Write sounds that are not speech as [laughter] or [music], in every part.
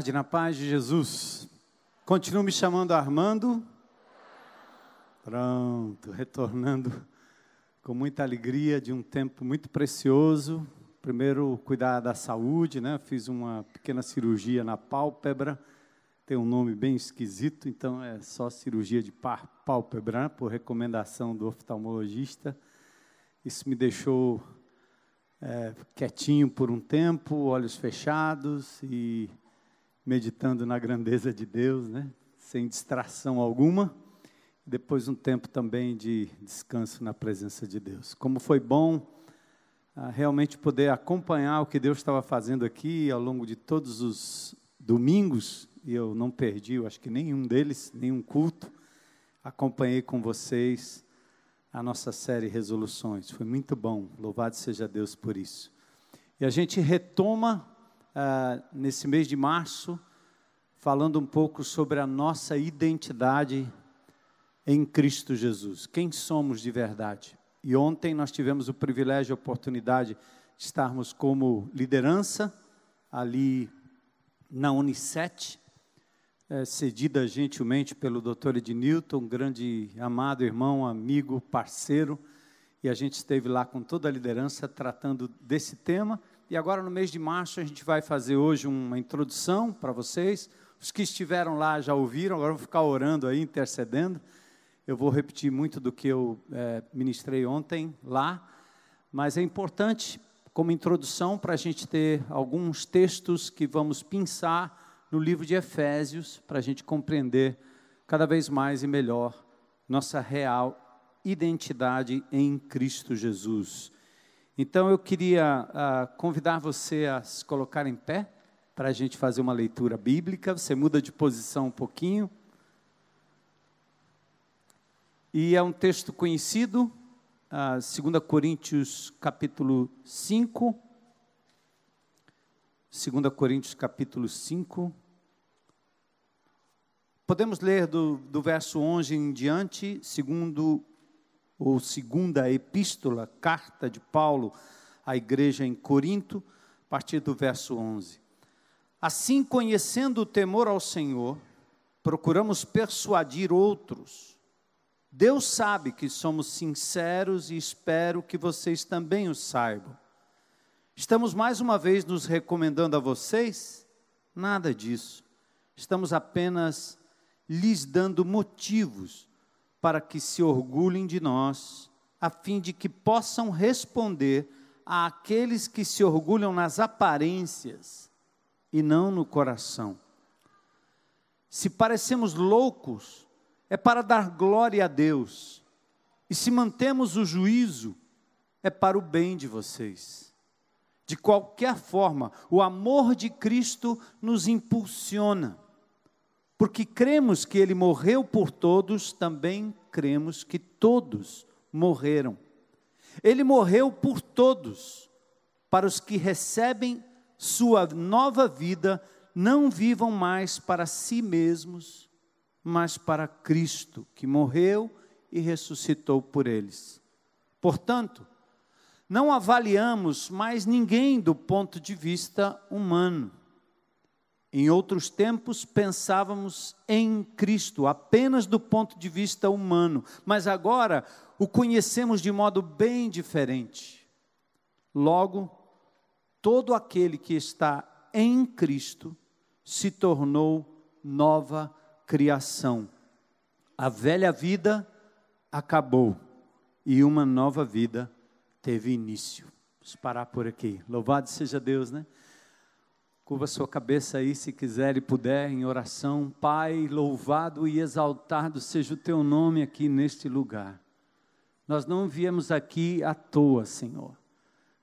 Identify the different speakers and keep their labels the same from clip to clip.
Speaker 1: Tarde, na paz de Jesus. Continuo me chamando Armando. Pronto, retornando com muita alegria de um tempo muito precioso. Primeiro, cuidar da saúde, né? Fiz uma pequena cirurgia na pálpebra. Tem um nome bem esquisito, então é só cirurgia de pálpebra, né? por recomendação do oftalmologista. Isso me deixou é, quietinho por um tempo, olhos fechados e meditando na grandeza de Deus, né? sem distração alguma. Depois um tempo também de descanso na presença de Deus. Como foi bom ah, realmente poder acompanhar o que Deus estava fazendo aqui ao longo de todos os domingos, e eu não perdi, eu acho que nenhum deles, nenhum culto. Acompanhei com vocês a nossa série Resoluções. Foi muito bom, louvado seja Deus por isso. E a gente retoma ah, nesse mês de março, falando um pouco sobre a nossa identidade em Cristo Jesus. Quem somos de verdade? E ontem nós tivemos o privilégio e a oportunidade de estarmos como liderança ali na Unicet, é, cedida gentilmente pelo Dr. Ednilton, grande amado irmão, amigo, parceiro, e a gente esteve lá com toda a liderança tratando desse tema e agora, no mês de março, a gente vai fazer hoje uma introdução para vocês. Os que estiveram lá já ouviram, agora vou ficar orando aí, intercedendo. Eu vou repetir muito do que eu é, ministrei ontem lá, mas é importante, como introdução, para a gente ter alguns textos que vamos pensar no livro de Efésios, para a gente compreender cada vez mais e melhor nossa real identidade em Cristo Jesus. Então eu queria uh, convidar você a se colocar em pé para a gente fazer uma leitura bíblica. Você muda de posição um pouquinho. E é um texto conhecido, uh, 2 Coríntios capítulo 5. 2 Coríntios capítulo 5. Podemos ler do, do verso 11 em diante, segundo ou segunda epístola, carta de Paulo à igreja em Corinto, a partir do verso 11. Assim, conhecendo o temor ao Senhor, procuramos persuadir outros. Deus sabe que somos sinceros e espero que vocês também o saibam. Estamos mais uma vez nos recomendando a vocês? Nada disso. Estamos apenas lhes dando motivos para que se orgulhem de nós, a fim de que possam responder àqueles que se orgulham nas aparências e não no coração. Se parecemos loucos, é para dar glória a Deus, e se mantemos o juízo, é para o bem de vocês. De qualquer forma, o amor de Cristo nos impulsiona porque cremos que ele morreu por todos, também cremos que todos morreram. Ele morreu por todos, para os que recebem sua nova vida, não vivam mais para si mesmos, mas para Cristo, que morreu e ressuscitou por eles. Portanto, não avaliamos mais ninguém do ponto de vista humano em outros tempos pensávamos em Cristo apenas do ponto de vista humano, mas agora o conhecemos de modo bem diferente. Logo, todo aquele que está em Cristo se tornou nova criação. A velha vida acabou e uma nova vida teve início. Vamos parar por aqui. Louvado seja Deus, né? Curva sua cabeça aí, se quiser e puder, em oração. Pai, louvado e exaltado seja o teu nome aqui neste lugar. Nós não viemos aqui à toa, Senhor.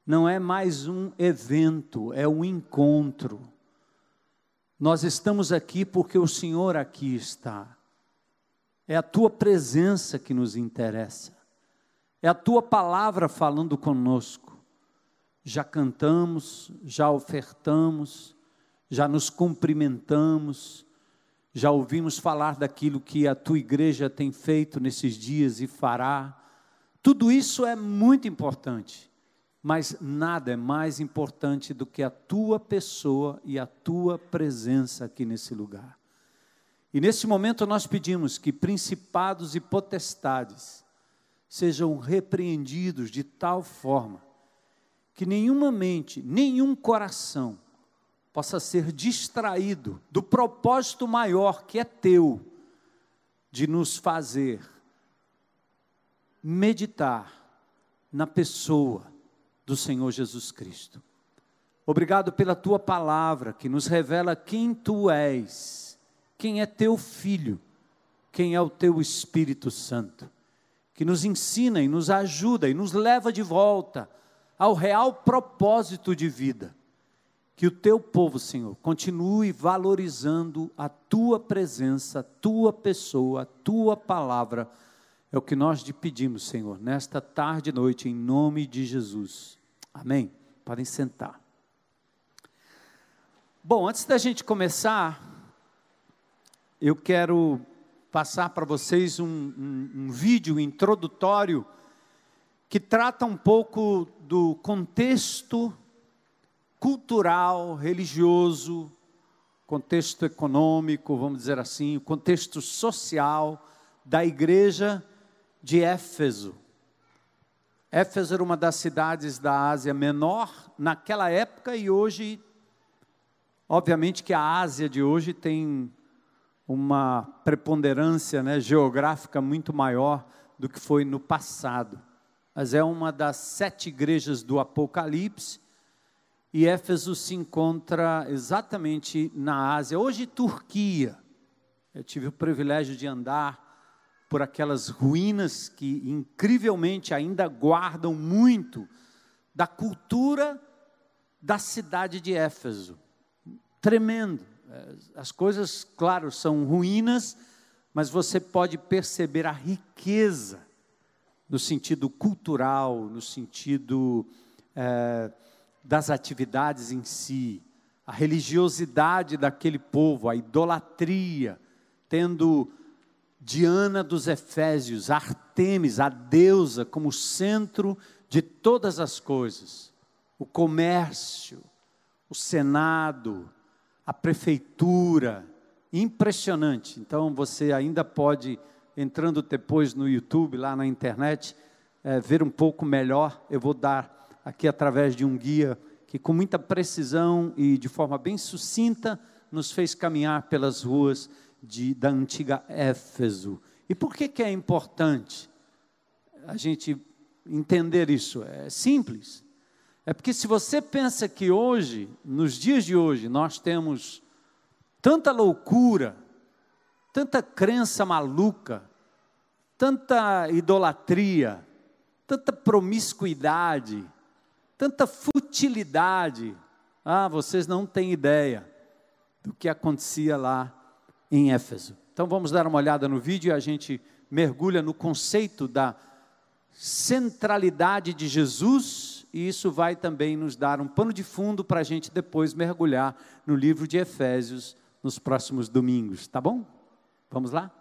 Speaker 1: Não é mais um evento, é um encontro. Nós estamos aqui porque o Senhor aqui está. É a tua presença que nos interessa. É a tua palavra falando conosco. Já cantamos, já ofertamos, já nos cumprimentamos, já ouvimos falar daquilo que a tua igreja tem feito nesses dias e fará. Tudo isso é muito importante, mas nada é mais importante do que a tua pessoa e a tua presença aqui nesse lugar. E nesse momento nós pedimos que principados e potestades sejam repreendidos de tal forma que nenhuma mente, nenhum coração possa ser distraído do propósito maior que é teu de nos fazer meditar na pessoa do Senhor Jesus Cristo. Obrigado pela tua palavra que nos revela quem tu és, quem é teu filho, quem é o teu Espírito Santo, que nos ensina e nos ajuda e nos leva de volta ao real propósito de vida. Que o teu povo, Senhor, continue valorizando a tua presença, a tua pessoa, a tua palavra. É o que nós te pedimos, Senhor, nesta tarde e noite, em nome de Jesus. Amém? Podem sentar. Bom, antes da gente começar, eu quero passar para vocês um, um, um vídeo introdutório que trata um pouco do contexto cultural, religioso, contexto econômico, vamos dizer assim, o contexto social da igreja de Éfeso. Éfeso era uma das cidades da Ásia Menor naquela época e hoje, obviamente que a Ásia de hoje tem uma preponderância né, geográfica muito maior do que foi no passado. Mas é uma das sete igrejas do Apocalipse e Éfeso se encontra exatamente na Ásia, hoje Turquia. Eu tive o privilégio de andar por aquelas ruínas que incrivelmente ainda guardam muito da cultura da cidade de Éfeso. Tremendo. É, as coisas, claro, são ruínas, mas você pode perceber a riqueza no sentido cultural, no sentido é, das atividades em si, a religiosidade daquele povo, a idolatria, tendo Diana dos Efésios, Artemis, a deusa, como centro de todas as coisas. O comércio, o Senado, a prefeitura, impressionante. Então você ainda pode, entrando depois no YouTube, lá na internet, é, ver um pouco melhor. Eu vou dar aqui através de um guia que, com muita precisão e de forma bem sucinta, nos fez caminhar pelas ruas de, da antiga Éfeso. E por que, que é importante a gente entender isso? É simples. É porque se você pensa que hoje, nos dias de hoje, nós temos tanta loucura, tanta crença maluca, tanta idolatria, tanta promiscuidade, tanta futilidade. Ah, vocês não têm ideia do que acontecia lá em Éfeso. Então vamos dar uma olhada no vídeo e a gente mergulha no conceito da centralidade de Jesus, e isso vai também nos dar um pano de fundo para a gente depois mergulhar no livro de Efésios nos próximos domingos, tá bom? Vamos lá?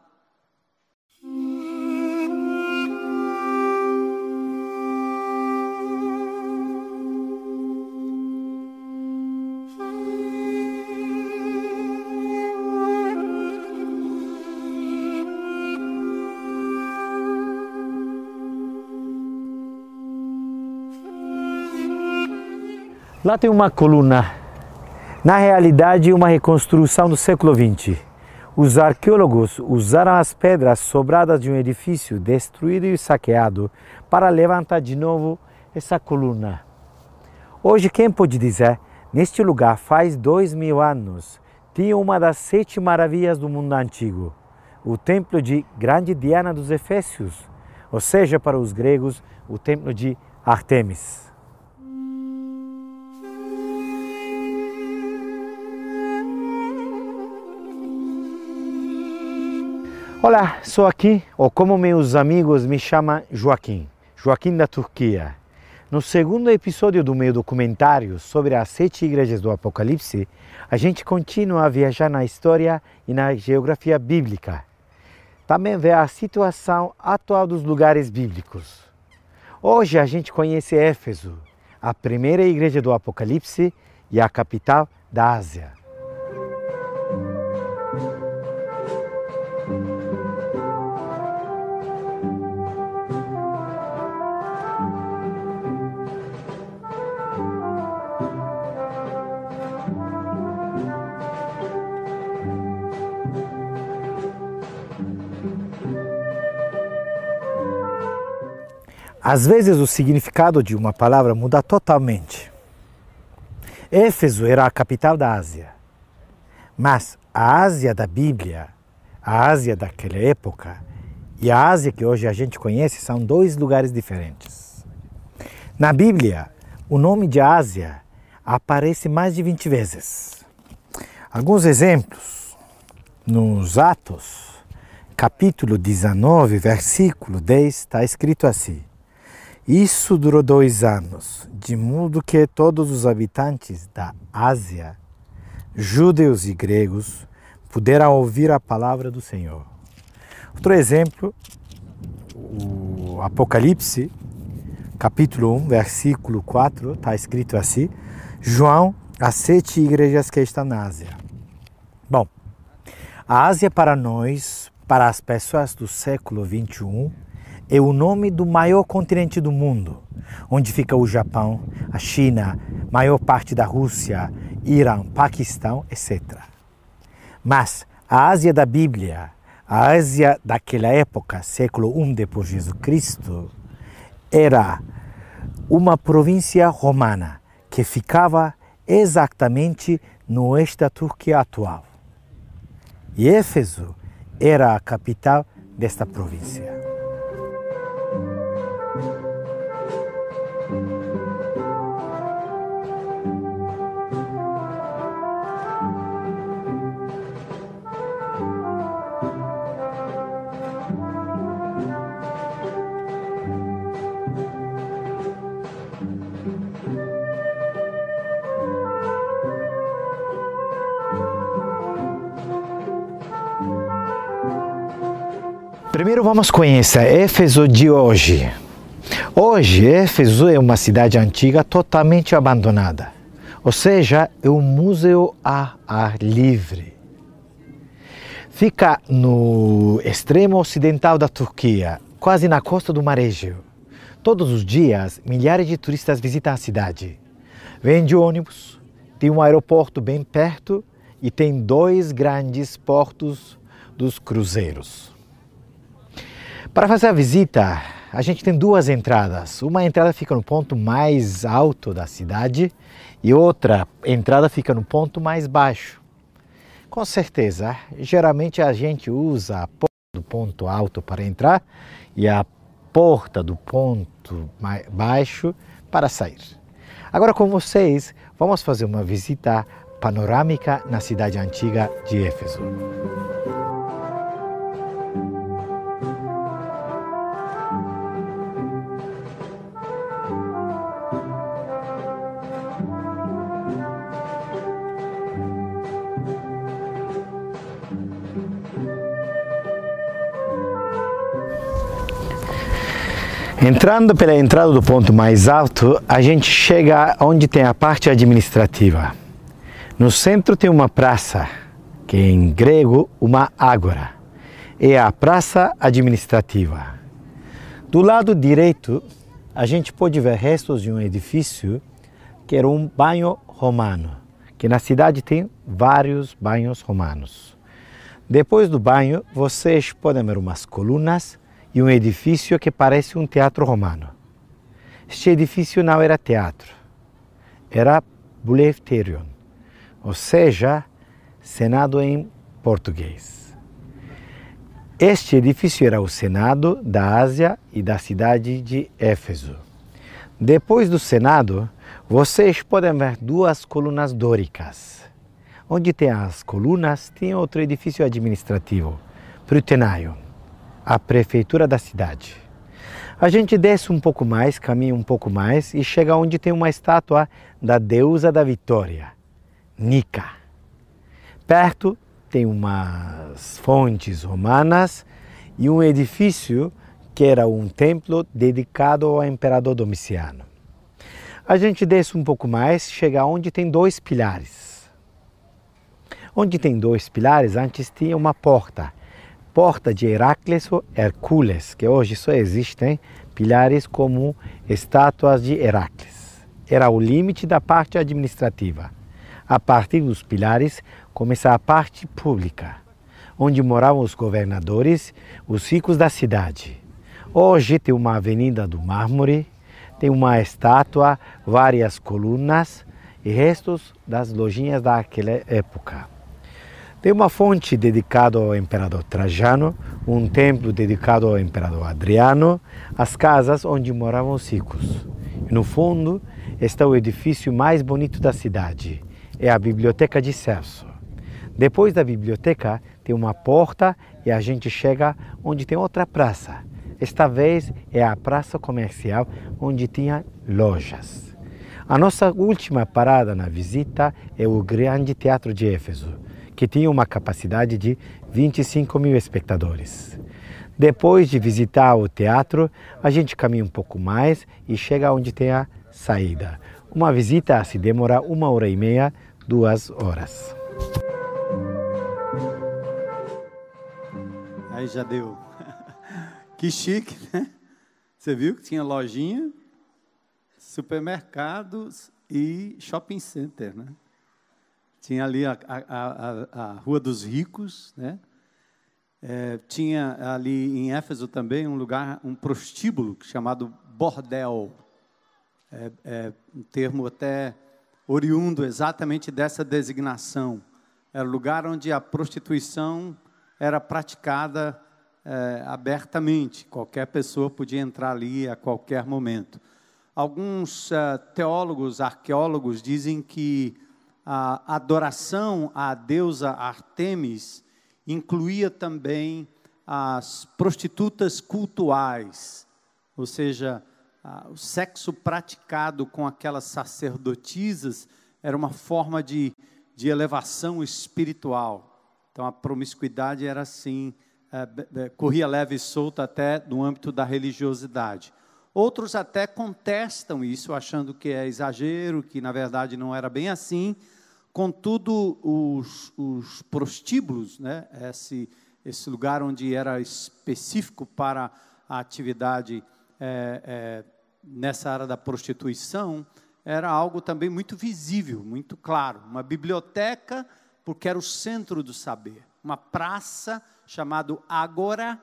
Speaker 2: Lá tem uma coluna. Na realidade, uma reconstrução do século XX. Os arqueólogos usaram as pedras sobradas de um edifício destruído e saqueado para levantar de novo essa coluna. Hoje, quem pode dizer, neste lugar faz dois mil anos, tinha uma das sete maravilhas do mundo antigo, o templo de Grande Diana dos Efésios, ou seja, para os gregos, o templo de Artemis. Olá, sou aqui, ou como meus amigos me chamam, Joaquim, Joaquim da Turquia. No segundo episódio do meu documentário sobre as sete igrejas do Apocalipse, a gente continua a viajar na história e na geografia bíblica. Também vê a situação atual dos lugares bíblicos. Hoje a gente conhece Éfeso, a primeira igreja do Apocalipse e a capital da Ásia. Às vezes o significado de uma palavra muda totalmente. Éfeso era a capital da Ásia, mas a Ásia da Bíblia, a Ásia daquela época e a Ásia que hoje a gente conhece são dois lugares diferentes. Na Bíblia, o nome de Ásia aparece mais de 20 vezes. Alguns exemplos. Nos Atos, capítulo 19, versículo 10, está escrito assim: isso durou dois anos, de modo que todos os habitantes da Ásia, judeus e gregos, puderam ouvir a palavra do Senhor. Outro exemplo, o Apocalipse, capítulo 1, versículo 4, está escrito assim: João, as sete igrejas que estão na Ásia. Bom, a Ásia para nós, para as pessoas do século 21, é o nome do maior continente do mundo, onde fica o Japão, a China, maior parte da Rússia, Irã, Paquistão, etc. Mas a Ásia da Bíblia, a Ásia daquela época, século I depois de Jesus Cristo, era uma província romana que ficava exatamente no oeste da Turquia atual. E Éfeso era a capital desta província. Primeiro vamos conhecer Éfeso de hoje. Hoje, Éfeso é uma cidade antiga totalmente abandonada, ou seja, é um museu a ar livre. Fica no extremo ocidental da Turquia, quase na costa do Mar Egeu. Todos os dias, milhares de turistas visitam a cidade. Vêm de ônibus, tem um aeroporto bem perto e tem dois grandes portos dos cruzeiros. Para fazer a visita, a gente tem duas entradas. Uma entrada fica no ponto mais alto da cidade e outra entrada fica no ponto mais baixo. Com certeza, geralmente a gente usa a porta do ponto alto para entrar e a porta do ponto baixo para sair. Agora com vocês, vamos fazer uma visita panorâmica na cidade antiga de Éfeso. Entrando pela entrada do ponto mais alto, a gente chega onde tem a parte administrativa. No centro tem uma praça, que em grego uma ágora. É a praça administrativa. Do lado direito, a gente pode ver restos de um edifício que era um banho romano, que na cidade tem vários banhos romanos. Depois do banho, vocês podem ver umas colunas e um edifício que parece um teatro romano. Este edifício não era teatro, era Boulevterion, ou seja, Senado em português. Este edifício era o Senado da Ásia e da cidade de Éfeso. Depois do Senado, vocês podem ver duas colunas dóricas. Onde tem as colunas, tem outro edifício administrativo, Prutenaio a prefeitura da cidade. A gente desce um pouco mais, caminha um pouco mais e chega onde tem uma estátua da deusa da vitória, Nica. Perto tem umas fontes romanas e um edifício que era um templo dedicado ao imperador Domiciano. A gente desce um pouco mais, chega onde tem dois pilares. Onde tem dois pilares, antes tinha uma porta. Porta de Heracles ou Hercules, que hoje só existem pilares como estátuas de Heracles. Era o limite da parte administrativa. A partir dos pilares começa a parte pública, onde moravam os governadores, os ricos da cidade. Hoje tem uma avenida do mármore, tem uma estátua, várias colunas e restos das lojinhas daquela época. Tem uma fonte dedicada ao imperador Trajano, um templo dedicado ao imperador Adriano, as casas onde moravam os ricos. E no fundo está o edifício mais bonito da cidade, é a Biblioteca de Celso. Depois da biblioteca tem uma porta e a gente chega onde tem outra praça. Esta vez é a praça comercial onde tinha lojas. A nossa última parada na visita é o Grande Teatro de Éfeso, que tinha uma capacidade de 25 mil espectadores. Depois de visitar o teatro, a gente caminha um pouco mais e chega onde tem a saída. Uma visita se demora uma hora e meia, duas horas.
Speaker 1: Aí já deu. [laughs] Que chique, né? Você viu que tinha lojinha, supermercados e shopping center, né? Tinha ali a, a, a, a Rua dos Ricos, né? É, tinha ali em Éfeso também um lugar, um prostíbulo chamado bordel. É, é um termo até oriundo exatamente dessa designação. Era o lugar onde a prostituição era praticada é, abertamente, qualquer pessoa podia entrar ali a qualquer momento. Alguns é, teólogos, arqueólogos dizem que a adoração à deusa Artemis incluía também as prostitutas cultuais, ou seja, o sexo praticado com aquelas sacerdotisas era uma forma de, de elevação espiritual. Então a promiscuidade era assim, é, corria leve e solta até no âmbito da religiosidade. Outros até contestam isso, achando que é exagero, que na verdade não era bem assim. Contudo, os, os prostíbulos, né, esse, esse lugar onde era específico para a atividade é, é, nessa área da prostituição era algo também muito visível, muito claro. Uma biblioteca, porque era o centro do saber. Uma praça chamada Agora,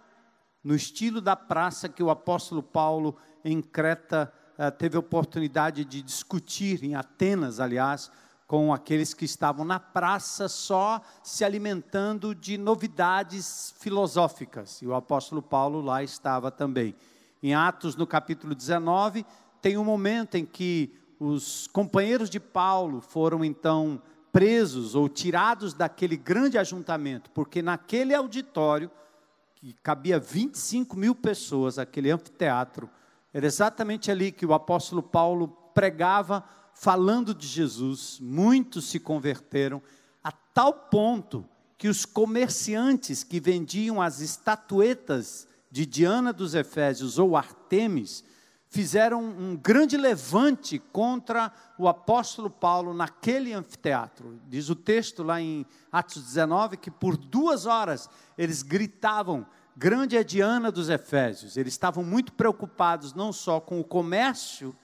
Speaker 1: no estilo da praça que o apóstolo Paulo em Creta eh, teve oportunidade de discutir, em Atenas, aliás, com aqueles que estavam na praça só se alimentando de novidades filosóficas. E o apóstolo Paulo lá estava também. Em Atos, no capítulo 19, tem um momento em que os companheiros de Paulo foram então presos ou tirados daquele grande ajuntamento, porque naquele auditório, que cabia 25 mil pessoas, aquele anfiteatro, era exatamente ali que o apóstolo Paulo pregava, falando de Jesus. Muitos se converteram, a tal ponto que os comerciantes que vendiam as estatuetas de Diana dos Efésios ou Artemis, fizeram um grande levante contra o apóstolo Paulo naquele anfiteatro. Diz o texto lá em Atos 19 que por duas horas eles gritavam: Grande é Diana dos Efésios. Eles estavam muito preocupados não só com o comércio,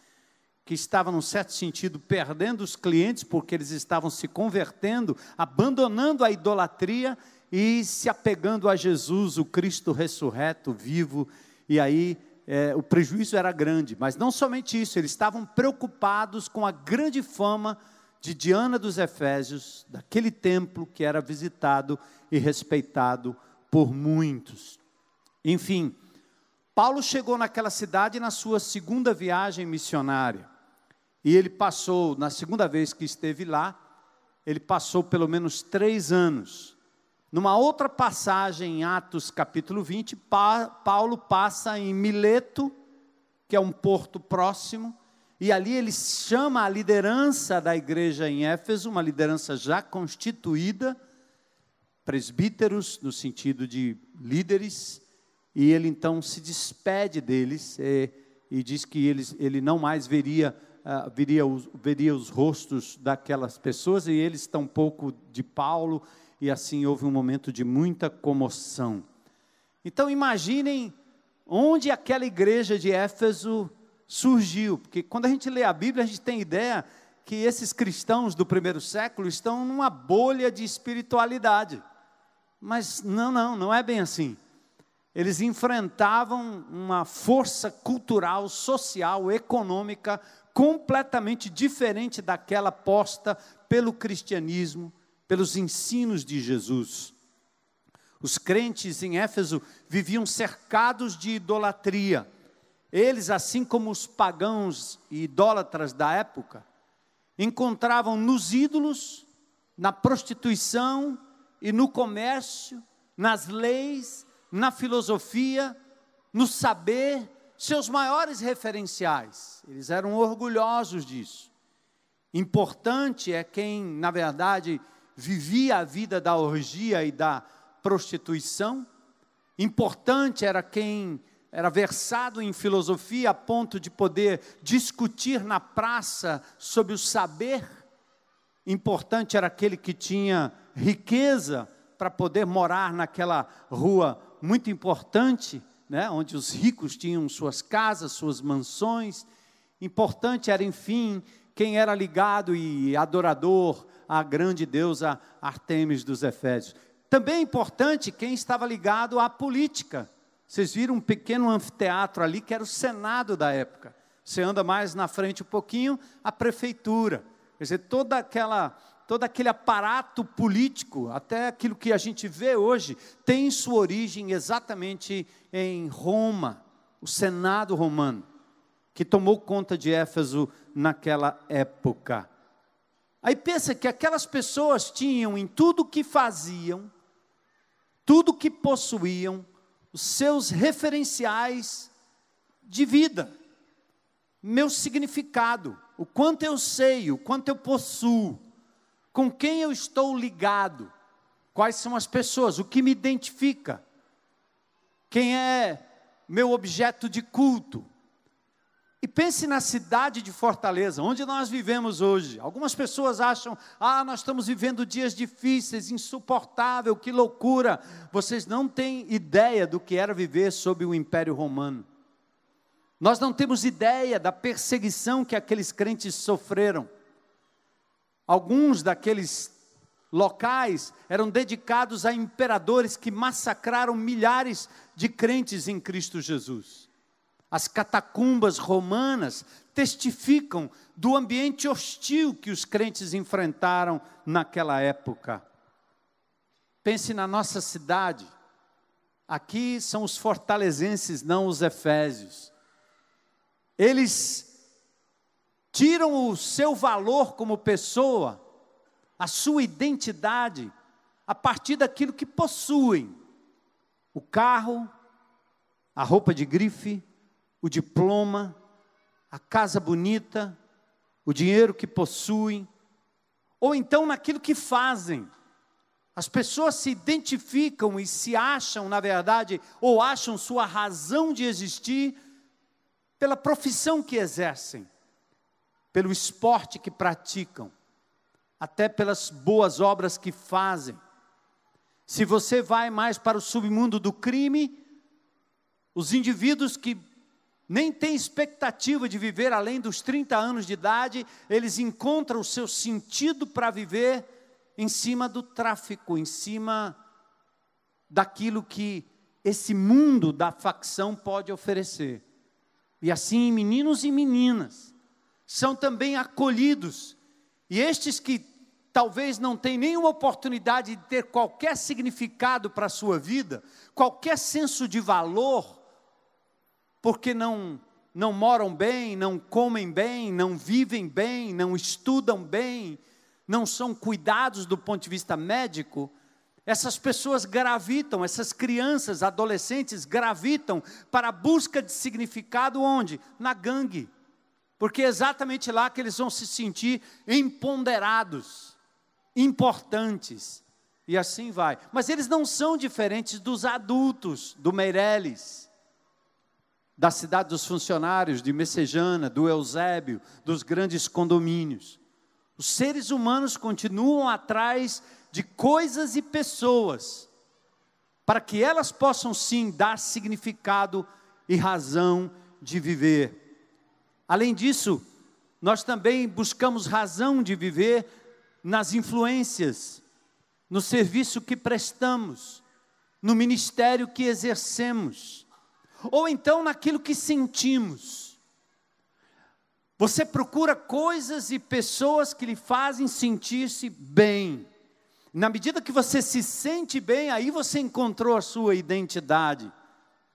Speaker 1: que estava, num certo sentido, perdendo os clientes, porque eles estavam se convertendo, abandonando a idolatria e se apegando a Jesus, o Cristo ressurreto, vivo, e aí é, o prejuízo era grande. Mas não somente isso, eles estavam preocupados com a grande fama de Diana dos Efésios, daquele templo que era visitado e respeitado por muitos. Enfim, Paulo chegou naquela cidade na sua segunda viagem missionária. E ele passou, na segunda vez que esteve lá, ele passou pelo menos três anos. Numa outra passagem em Atos capítulo 20, Paulo passa em Mileto, que é um porto próximo, e ali ele chama a liderança da igreja em Éfeso, uma liderança já constituída, presbíteros, no sentido de líderes, e ele então se despede deles e, e diz que eles, ele não mais veria uh, viria, os, veria os rostos daquelas pessoas e eles tão pouco de Paulo, e assim houve um momento de muita comoção. Então imaginem onde aquela igreja de Éfeso surgiu, porque quando a gente lê a Bíblia, a gente tem ideia que esses cristãos do primeiro século estão numa bolha de espiritualidade. Mas não, não, não é bem assim. Eles enfrentavam uma força cultural, social, econômica completamente diferente daquela posta pelo cristianismo, pelos ensinos de Jesus. Os crentes em Éfeso viviam cercados de idolatria. Eles, assim como os pagãos e idólatras da época, encontravam nos ídolos, na prostituição e no comércio, nas leis, na filosofia, no saber, seus maiores referenciais. Eles eram orgulhosos disso. Importante é quem, na verdade, vivia a vida da orgia e da prostituição. Importante era quem era versado em filosofia a ponto de poder discutir na praça sobre o saber. Importante era aquele que tinha riqueza para poder morar naquela rua muito importante, né, onde os ricos tinham suas casas, suas mansões. Importante era, enfim, quem era ligado e adorador à grande deusa Artemis dos Efésios. Também é importante quem estava ligado à política. Vocês viram um pequeno anfiteatro ali que era o Senado da época. Você anda mais na frente um pouquinho, a prefeitura. Quer dizer, toda aquela, todo aquele aparato político, até aquilo que a gente vê hoje, tem sua origem exatamente em Roma, o Senado romano, que tomou conta de Éfeso naquela época. Aí pensa que aquelas pessoas tinham em tudo que faziam tudo que possuíam, os seus referenciais de vida, meu significado, o quanto eu sei, o quanto eu possuo, com quem eu estou ligado, quais são as pessoas, o que me identifica, quem é meu objeto de culto, e pense na cidade de Fortaleza, onde nós vivemos hoje. Algumas pessoas acham, ah, nós estamos vivendo dias difíceis, insuportável, que loucura. Vocês não têm ideia do que era viver sob o Império Romano. Nós não temos ideia da perseguição que aqueles crentes sofreram. Alguns daqueles locais eram dedicados a imperadores que massacraram milhares de crentes em Cristo Jesus. As catacumbas romanas testificam do ambiente hostil que os crentes enfrentaram naquela época. Pense na nossa cidade. Aqui são os fortalezenses, não os efésios. Eles tiram o seu valor como pessoa, a sua identidade, a partir daquilo que possuem: o carro, a roupa de grife, o diploma, a casa bonita, o dinheiro que possuem, ou então naquilo que fazem. As pessoas se identificam e se acham, na verdade, ou acham sua razão de existir pela profissão que exercem, pelo esporte que praticam, até pelas boas obras que fazem. Se você vai mais para o submundo do crime, os indivíduos que nem têm expectativa de viver além dos 30 anos de idade, eles encontram o seu sentido para viver em cima do tráfico, em cima daquilo que esse mundo da facção pode oferecer. E assim, meninos e meninas são também acolhidos. E estes que talvez não tenham nenhuma oportunidade de ter qualquer significado para a sua vida, qualquer senso de valor, porque não não moram bem, não comem bem, não vivem bem, não estudam bem, não são cuidados do ponto de vista médico, essas pessoas gravitam, essas crianças, adolescentes gravitam para a busca de significado onde? Na gangue. Porque é exatamente lá que eles vão se sentir empoderados, importantes. E assim vai. Mas eles não são diferentes dos adultos do Meirelles da cidade dos funcionários, de Messejana, do Eusébio, dos grandes condomínios. Os seres humanos continuam atrás de coisas e pessoas, para que elas possam sim dar significado e razão de viver. Além disso, nós também buscamos razão de viver nas influências, no serviço que prestamos, no ministério que exercemos, ou então naquilo que sentimos. Você procura coisas e pessoas que lhe fazem sentir-se bem. Na medida que você se sente bem, aí você encontrou a sua identidade.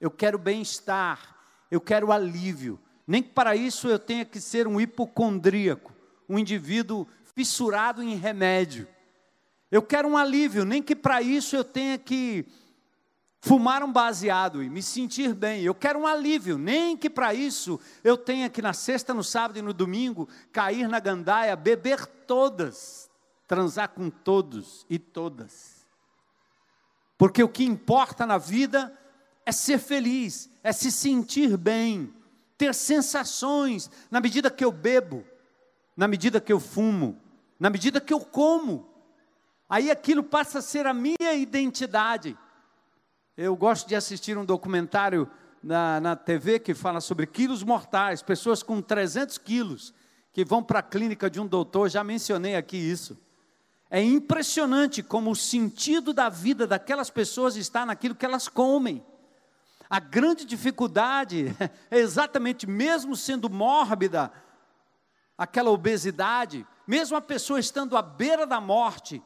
Speaker 1: Eu quero bem-estar, eu quero alívio. Nem que para isso eu tenha que ser um hipocondríaco, um indivíduo fissurado em remédio. Eu quero um alívio, nem que para isso eu tenha que fumar um baseado e me sentir bem. Eu quero um alívio, nem que para isso eu tenha que na sexta, no sábado e no domingo cair na gandaia, beber todas, transar com todos e todas. Porque o que importa na vida é ser feliz, é se sentir bem, ter sensações na medida que eu bebo, na medida que eu fumo, na medida que eu como. Aí aquilo passa a ser a minha identidade. Eu gosto de assistir um documentário na, na TV que fala sobre quilos mortais, pessoas com 300 quilos que vão para a clínica de um doutor, já mencionei aqui isso. É impressionante como o sentido da vida daquelas pessoas está naquilo que elas comem. A grande dificuldade é [laughs] exatamente, mesmo sendo mórbida, aquela obesidade, mesmo a pessoa estando à beira da morte,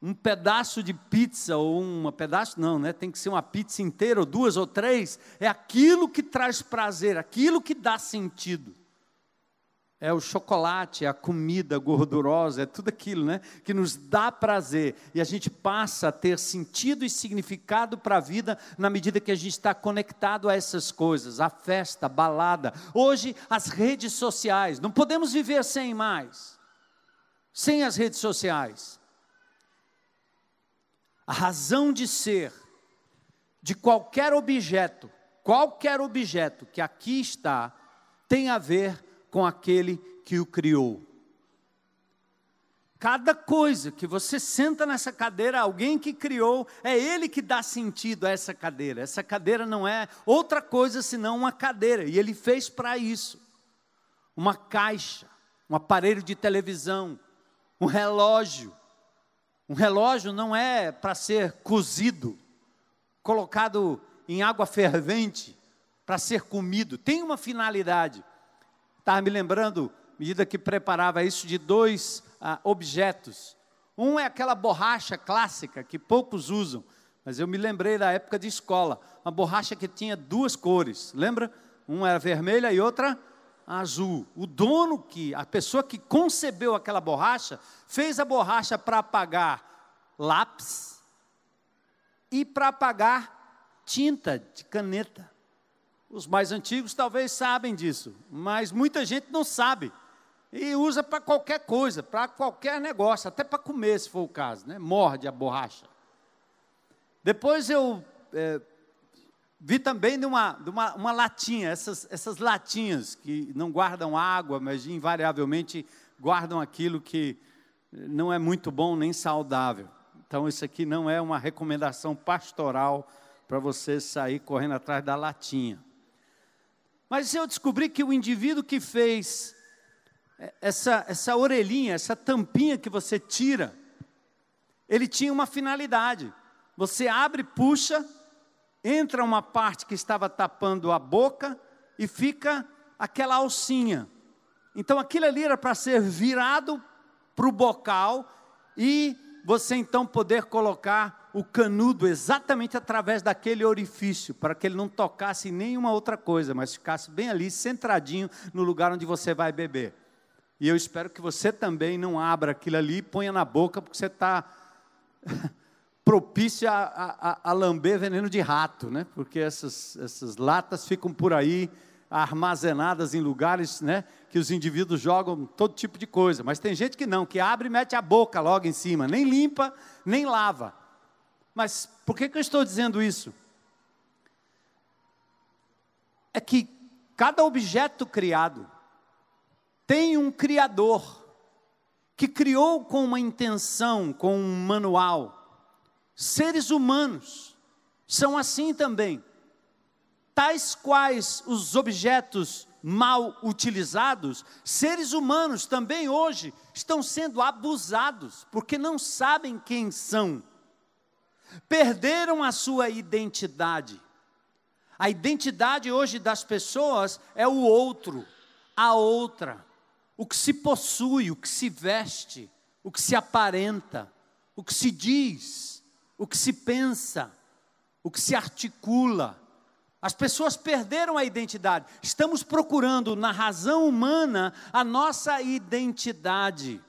Speaker 1: um pedaço de pizza ou um pedaço não, né? Tem que ser uma pizza inteira ou duas ou três, é aquilo que traz prazer, aquilo que dá sentido. É o chocolate, é a comida gordurosa, é tudo aquilo, né? Que nos dá prazer e a gente passa a ter sentido e significado para a vida na medida que a gente está conectado a essas coisas, a festa, a balada. Hoje as redes sociais, não podemos viver sem mais, sem as redes sociais. A razão de ser de qualquer objeto, qualquer objeto que aqui está, tem a ver com aquele que o criou. Cada coisa que você senta nessa cadeira, alguém que criou, é ele que dá sentido a essa cadeira. Essa cadeira não é outra coisa senão uma cadeira, e ele fez para isso. Uma caixa, um aparelho de televisão, um relógio. Um relógio não é para ser cozido, colocado em água fervente, para ser comido, tem uma finalidade. Estava me lembrando, medida que preparava isso, de dois ah, objetos. Um é aquela borracha clássica que poucos usam, mas eu me lembrei da época de escola. Uma borracha que tinha duas cores, lembra? Uma era vermelha e outra azul. O dono que, a pessoa que concebeu aquela borracha, fez a borracha para apagar lápis e para apagar tinta de caneta. Os mais antigos talvez sabem disso, mas muita gente não sabe. E usa para qualquer coisa, para qualquer negócio, até para comer, se for o caso, né? Morde a borracha. Depois eu é, vi também de uma, de uma, uma latinha, essas, essas latinhas que não guardam água, mas invariavelmente guardam aquilo que não é muito bom nem saudável. Então, isso aqui não é uma recomendação pastoral para você sair correndo atrás da latinha. Mas eu descobri que o indivíduo que fez essa, essa orelhinha, essa tampinha que você tira, ele tinha uma finalidade. Você abre, puxa, entra uma parte que estava tapando a boca e fica aquela alcinha. Então aquilo ali era para ser virado para o bocal e você então poder colocar o canudo exatamente através daquele orifício, para que ele não tocasse em nenhuma outra coisa, mas ficasse bem ali, centradinho no lugar onde você vai beber. E eu espero que você também não abra aquilo ali e ponha na boca, porque você está [laughs] propício a, a, a, lamber veneno de rato, né? Porque essas, essas latas ficam por aí armazenadas em lugares, né? Que os indivíduos jogam todo tipo de coisa. Mas tem gente que não, que abre e mete a boca logo em cima, nem limpa, nem lava. Mas por que, que eu estou dizendo isso? é que cada objeto criado tem um criador que criou com uma intenção, com um manual. Seres humanos são assim também. Tais quais os objetos mal utilizados, seres humanos também hoje estão sendo abusados porque não sabem quem são. Perderam a sua identidade. A identidade hoje das pessoas é o outro, a outra, o que se possui, o que se veste, o que se aparenta, o que se diz, o que se pensa, o que se articula. As pessoas perderam a identidade. Estamos procurando na razão humana a nossa identidade.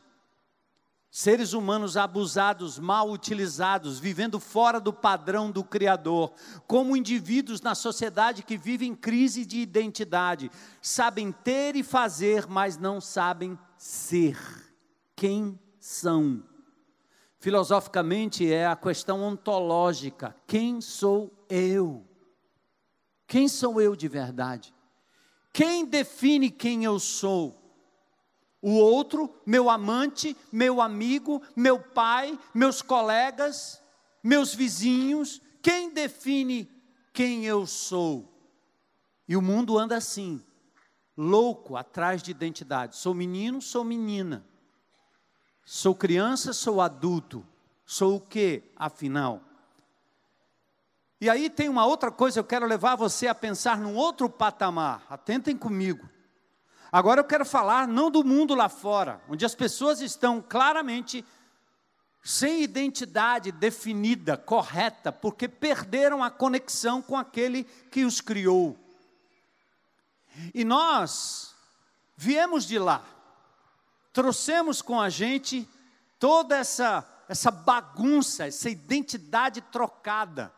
Speaker 1: Seres humanos abusados, mal utilizados, vivendo fora do padrão do Criador, como indivíduos na sociedade que vivem crise de identidade, sabem ter e fazer, mas não sabem ser. Quem são? Filosoficamente é a questão ontológica: quem sou eu? Quem sou eu de verdade? Quem define quem eu sou? O outro, meu amante, meu amigo, meu pai, meus colegas, meus vizinhos, quem define quem eu sou? E o mundo anda assim, louco atrás de identidade. Sou menino, sou menina. Sou criança, sou adulto. Sou o que, afinal? E aí tem uma outra coisa, eu quero levar você a pensar num outro patamar. Atentem comigo. Agora eu quero falar não do mundo lá fora, onde as pessoas estão claramente sem identidade definida, correta, porque perderam a conexão com aquele que os criou. E nós viemos de lá, trouxemos com a gente toda essa, essa bagunça, essa identidade trocada,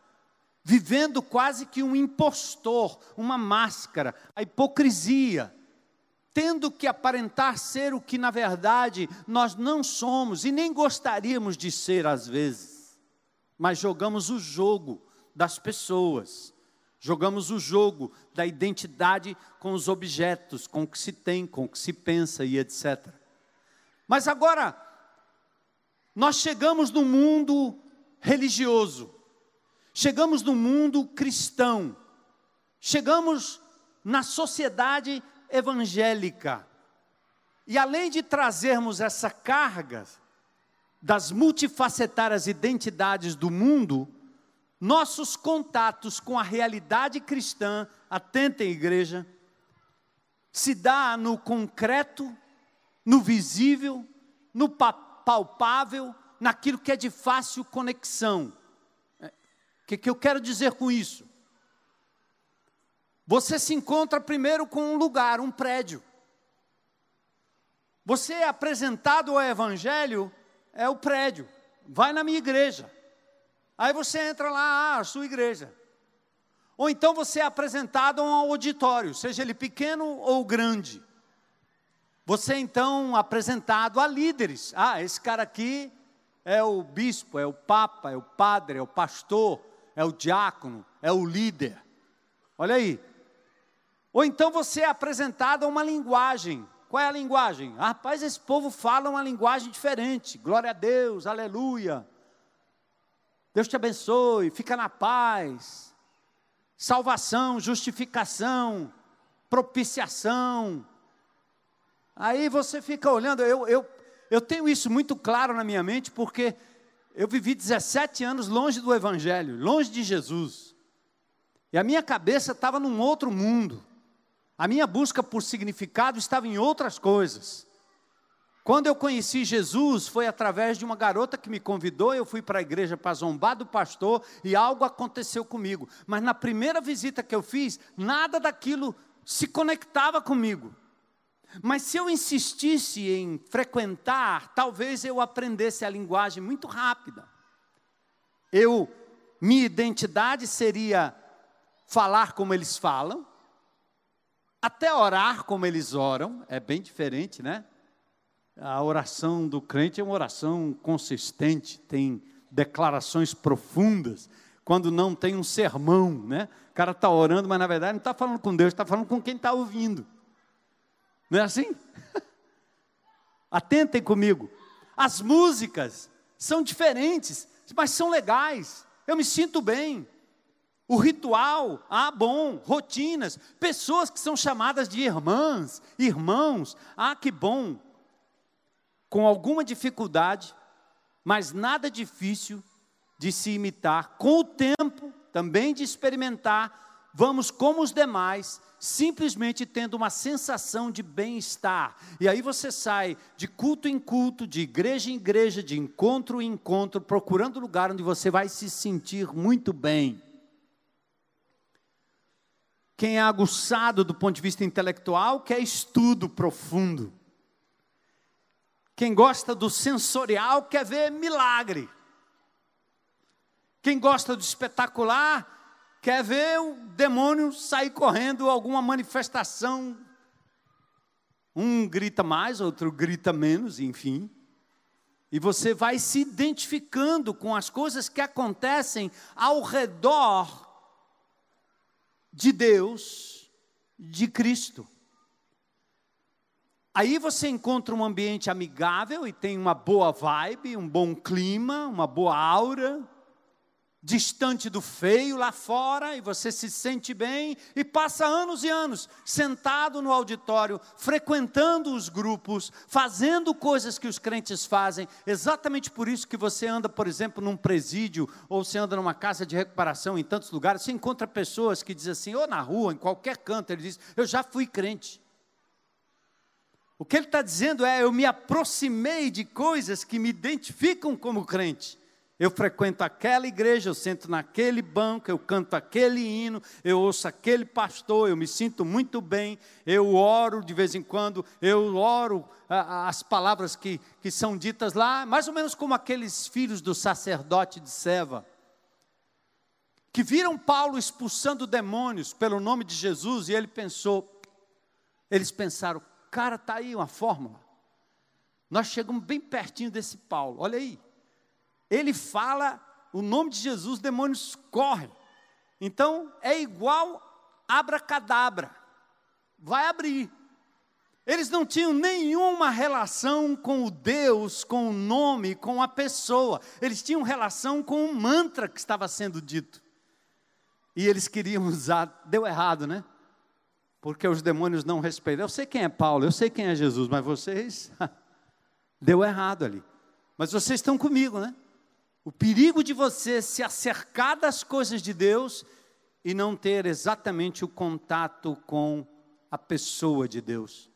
Speaker 1: vivendo quase que um impostor, uma máscara, a hipocrisia tendo que aparentar ser o que na verdade nós não somos e nem gostaríamos de ser às vezes. Mas jogamos o jogo das pessoas, jogamos o jogo da identidade com os objetos, com o que se tem, com o que se pensa e etc. Mas agora, nós chegamos no mundo religioso, chegamos no mundo cristão, chegamos na sociedade evangélica. E além de trazermos essa carga das multifacetárias identidades do mundo, nossos contatos com a realidade cristã, atentem igreja, se dá no concreto, no visível, no palpável, naquilo que é de fácil conexão. O é, que, que eu quero dizer com isso? Você se encontra primeiro com um lugar, um prédio. Você é apresentado ao Evangelho, é o prédio. Vai na minha igreja. Aí você entra lá, ah, a sua igreja. Ou então você é apresentado a um auditório, seja ele pequeno ou grande. Você é então apresentado a líderes. Ah, esse cara aqui é o bispo, é o papa, é o padre, é o pastor, é o diácono, é o líder. Olha aí, ou então você é apresentado a uma linguagem. Qual é a linguagem? Ah, rapaz, esse povo fala uma linguagem diferente. Glória a Deus, aleluia. Deus te abençoe, fica na paz. Salvação, justificação, propiciação. Aí você fica olhando, eu, eu, eu tenho isso muito claro na minha mente, porque eu vivi 17 anos longe do Evangelho, longe de Jesus. E a minha cabeça estava num outro mundo. A minha busca por significado estava em outras coisas. Quando eu conheci Jesus, foi através de uma garota que me convidou, eu fui para a igreja para zombar do pastor e algo aconteceu comigo. Mas na primeira visita que eu fiz, nada daquilo se conectava comigo. Mas se eu insistisse em frequentar, talvez eu aprendesse a linguagem muito rápida. Eu, minha identidade seria falar como eles falam, até orar como eles oram, é bem diferente, né? A oração do crente é uma oração consistente, tem declarações profundas, quando não tem um sermão, né? O cara está orando, mas na verdade não está falando com Deus, está falando com quem está ouvindo. Não é assim? [laughs] Atentem comigo. As músicas são diferentes, mas são legais. Eu me sinto bem. O ritual, ah, bom, rotinas, pessoas que são chamadas de irmãs, irmãos, ah, que bom. Com alguma dificuldade, mas nada difícil de se imitar, com o tempo também de experimentar, vamos como os demais, simplesmente tendo uma sensação de bem-estar. E aí você sai de culto em culto, de igreja em igreja, de encontro em encontro, procurando lugar onde você vai se sentir muito bem. Quem é aguçado do ponto de vista intelectual quer estudo profundo. Quem gosta do sensorial quer ver milagre. Quem gosta do espetacular quer ver o demônio sair correndo, alguma manifestação. Um grita mais, outro grita menos, enfim. E você vai se identificando com as coisas que acontecem ao redor de Deus, de Cristo. Aí você encontra um ambiente amigável e tem uma boa vibe, um bom clima, uma boa aura distante do feio lá fora, e você se sente bem, e passa anos e anos sentado no auditório, frequentando os grupos, fazendo coisas que os crentes fazem, exatamente por isso que você anda, por exemplo, num presídio, ou você anda numa casa de recuperação em tantos lugares, você encontra pessoas que dizem assim, ou na rua, em qualquer canto, ele diz, eu já fui crente. O que ele está dizendo é, eu me aproximei de coisas que me identificam como crente. Eu frequento aquela igreja, eu sento naquele banco, eu canto aquele hino, eu ouço aquele pastor, eu me sinto muito bem, eu oro de vez em quando, eu oro as palavras que, que são ditas lá, mais ou menos como aqueles filhos do sacerdote de Seva, que viram Paulo expulsando demônios pelo nome de Jesus, e ele pensou, eles pensaram, cara, está aí uma fórmula. Nós chegamos bem pertinho desse Paulo, olha aí ele fala o nome de Jesus, os demônios correm. Então é igual abracadabra, vai abrir. Eles não tinham nenhuma relação com o Deus, com o nome, com a pessoa. Eles tinham relação com o mantra que estava sendo dito. E eles queriam usar, deu errado, né? Porque os demônios não respeitam. Eu sei quem é Paulo, eu sei quem é Jesus, mas vocês [laughs] deu errado ali. Mas vocês estão comigo, né? O perigo de você se acercar das coisas de Deus e não ter exatamente o contato com a pessoa de Deus.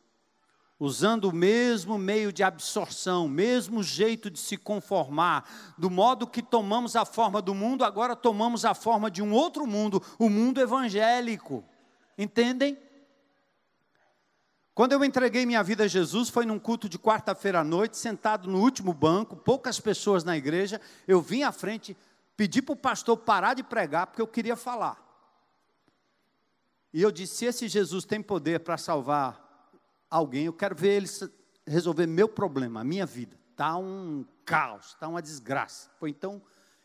Speaker 1: Usando o mesmo meio de absorção, mesmo jeito de se conformar, do modo que tomamos a forma do mundo, agora tomamos a forma de um outro mundo, o mundo evangélico. Entendem? Quando eu entreguei minha vida a Jesus, foi num culto de quarta-feira à noite, sentado no último banco, poucas pessoas na igreja. Eu vim à frente, pedi para o pastor parar de pregar, porque eu queria falar. E eu disse: se esse Jesus tem poder para salvar alguém, eu quero ver ele resolver meu problema, a minha vida. Está um caos, está uma desgraça. Pois então,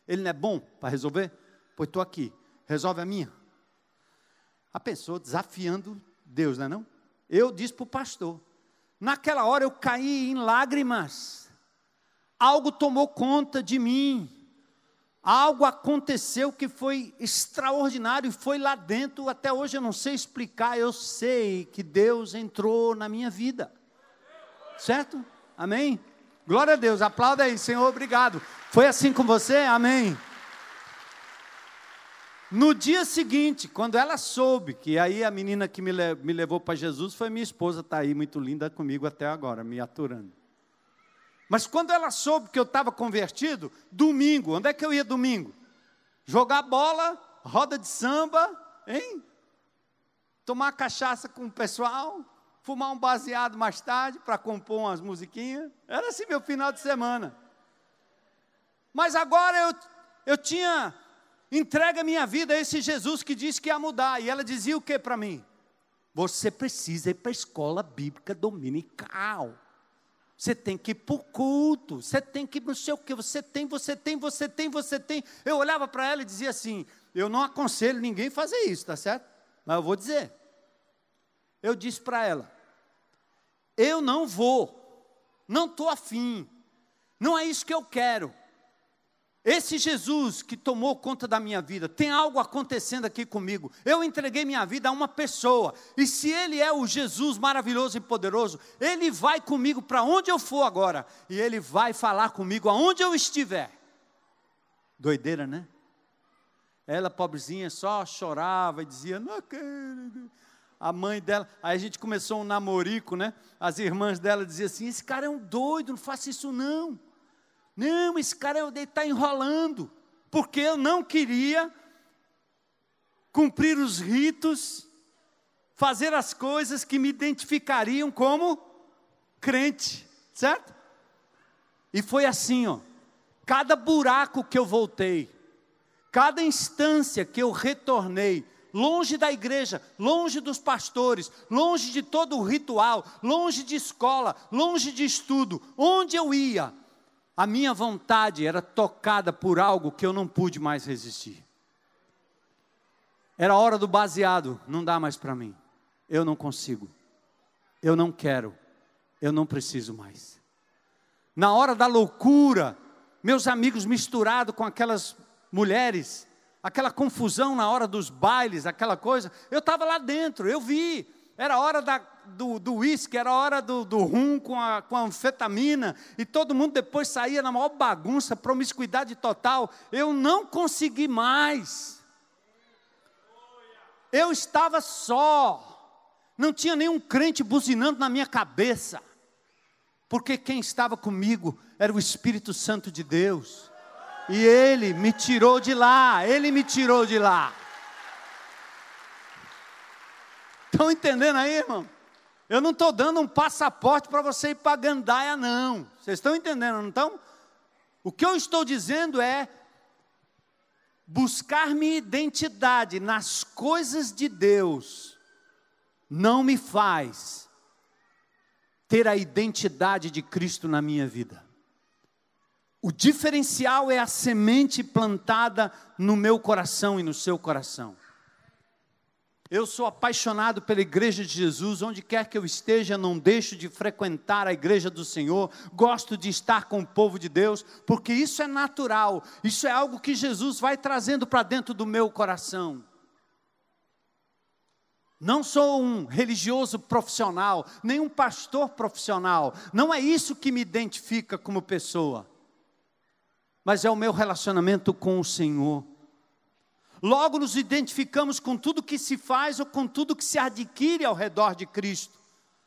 Speaker 1: ele não é bom para resolver? Pois estou aqui, resolve a minha. A pessoa desafiando Deus, não é não? Eu disse para o pastor. Naquela hora eu caí em lágrimas. Algo tomou conta de mim. Algo aconteceu que foi extraordinário, foi lá dentro, até hoje eu não sei explicar, eu sei que Deus entrou na minha vida. Certo? Amém? Glória a Deus, aplauda aí, Senhor, obrigado. Foi assim com você? Amém. No dia seguinte, quando ela soube, que aí a menina que me, le me levou para Jesus foi minha esposa, está aí muito linda comigo até agora, me aturando. Mas quando ela soube que eu estava convertido, domingo, onde é que eu ia domingo? Jogar bola, roda de samba, hein? Tomar cachaça com o pessoal, fumar um baseado mais tarde para compor umas musiquinhas. Era assim meu final de semana. Mas agora eu, eu tinha entrega minha vida a esse Jesus que disse que ia mudar. E ela dizia o que para mim? Você precisa ir para a escola bíblica dominical. Você tem que ir para o culto, você tem que não sei o que, você tem, você tem, você tem, você tem. Eu olhava para ela e dizia assim: eu não aconselho ninguém a fazer isso, tá certo? Mas eu vou dizer. Eu disse para ela: eu não vou, não estou afim, não é isso que eu quero. Esse Jesus que tomou conta da minha vida, tem algo acontecendo aqui comigo. Eu entreguei minha vida a uma pessoa, e se Ele é o Jesus maravilhoso e poderoso, Ele vai comigo para onde eu for agora, e Ele vai falar comigo aonde eu estiver. Doideira, né? Ela, pobrezinha, só chorava e dizia: Não quero. A mãe dela, aí a gente começou um namorico, né? As irmãs dela diziam assim: Esse cara é um doido, não faça isso não. Não, esse cara está enrolando, porque eu não queria cumprir os ritos, fazer as coisas que me identificariam como crente, certo? E foi assim, ó. Cada buraco que eu voltei, cada instância que eu retornei, longe da igreja, longe dos pastores, longe de todo o ritual, longe de escola, longe de estudo, onde eu ia, a minha vontade era tocada por algo que eu não pude mais resistir. Era a hora do baseado, não dá mais para mim. Eu não consigo. Eu não quero. Eu não preciso mais. Na hora da loucura, meus amigos misturados com aquelas mulheres, aquela confusão na hora dos bailes, aquela coisa, eu estava lá dentro, eu vi. Era hora da, do uísque, era hora do, do rum com a, com a anfetamina, e todo mundo depois saía na maior bagunça, promiscuidade total. Eu não consegui mais. Eu estava só. Não tinha nenhum crente buzinando na minha cabeça. Porque quem estava comigo era o Espírito Santo de Deus. E ele me tirou de lá, ele me tirou de lá. Estão entendendo aí, irmão? Eu não estou dando um passaporte para você ir para Gandaia, não. Vocês estão entendendo, não estão? O que eu estou dizendo é buscar minha identidade nas coisas de Deus não me faz ter a identidade de Cristo na minha vida. O diferencial é a semente plantada no meu coração e no seu coração. Eu sou apaixonado pela igreja de Jesus, onde quer que eu esteja, não deixo de frequentar a igreja do Senhor, gosto de estar com o povo de Deus, porque isso é natural, isso é algo que Jesus vai trazendo para dentro do meu coração. Não sou um religioso profissional, nem um pastor profissional, não é isso que me identifica como pessoa, mas é o meu relacionamento com o Senhor. Logo nos identificamos com tudo que se faz ou com tudo que se adquire ao redor de Cristo.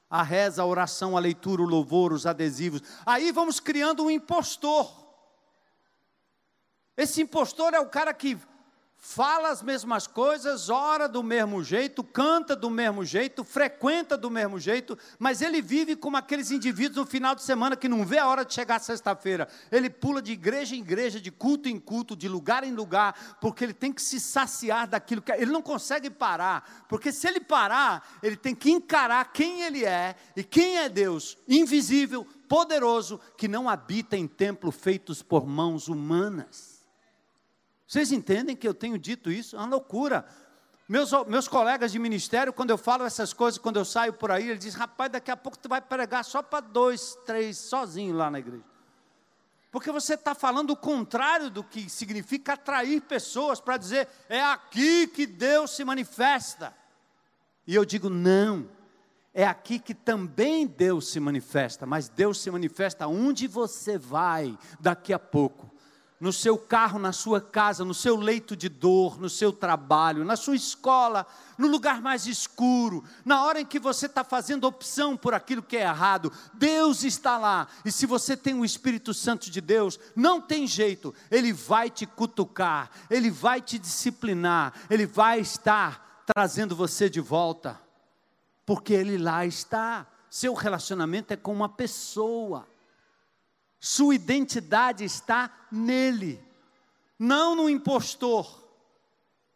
Speaker 1: A reza, a oração, a leitura, o louvor, os adesivos. Aí vamos criando um impostor. Esse impostor é o cara que fala as mesmas coisas, ora do mesmo jeito, canta do mesmo jeito, frequenta do mesmo jeito, mas ele vive como aqueles indivíduos no final de semana que não vê a hora de chegar sexta-feira. Ele pula de igreja em igreja, de culto em culto, de lugar em lugar, porque ele tem que se saciar daquilo que ele não consegue parar, porque se ele parar, ele tem que encarar quem ele é e quem é Deus, invisível, poderoso, que não habita em templos feitos por mãos humanas. Vocês entendem que eu tenho dito isso? É uma loucura. Meus, meus colegas de ministério, quando eu falo essas coisas, quando eu saio por aí, eles dizem: rapaz, daqui a pouco tu vai pregar só para dois, três, sozinho lá na igreja. Porque você está falando o contrário do que significa atrair pessoas para dizer: é aqui que Deus se manifesta. E eu digo: não, é aqui que também Deus se manifesta, mas Deus se manifesta onde você vai daqui a pouco no seu carro, na sua casa, no seu leito de dor, no seu trabalho, na sua escola, no lugar mais escuro, na hora em que você está fazendo opção por aquilo que é errado, Deus está lá. E se você tem o Espírito Santo de Deus, não tem jeito, Ele vai te cutucar, Ele vai te disciplinar, Ele vai estar trazendo você de volta, porque Ele lá está. Seu relacionamento é com uma pessoa. Sua identidade está nele, não no impostor,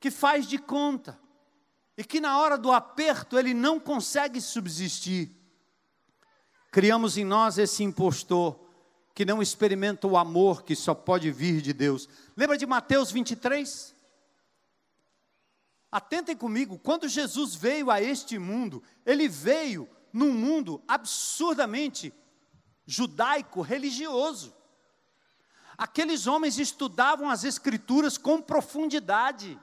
Speaker 1: que faz de conta e que na hora do aperto ele não consegue subsistir. criamos em nós esse impostor que não experimenta o amor que só pode vir de Deus. Lembra de Mateus 23? Atentem comigo, quando Jesus veio a este mundo, ele veio num mundo absurdamente judaico, religioso. Aqueles homens estudavam as Escrituras com profundidade.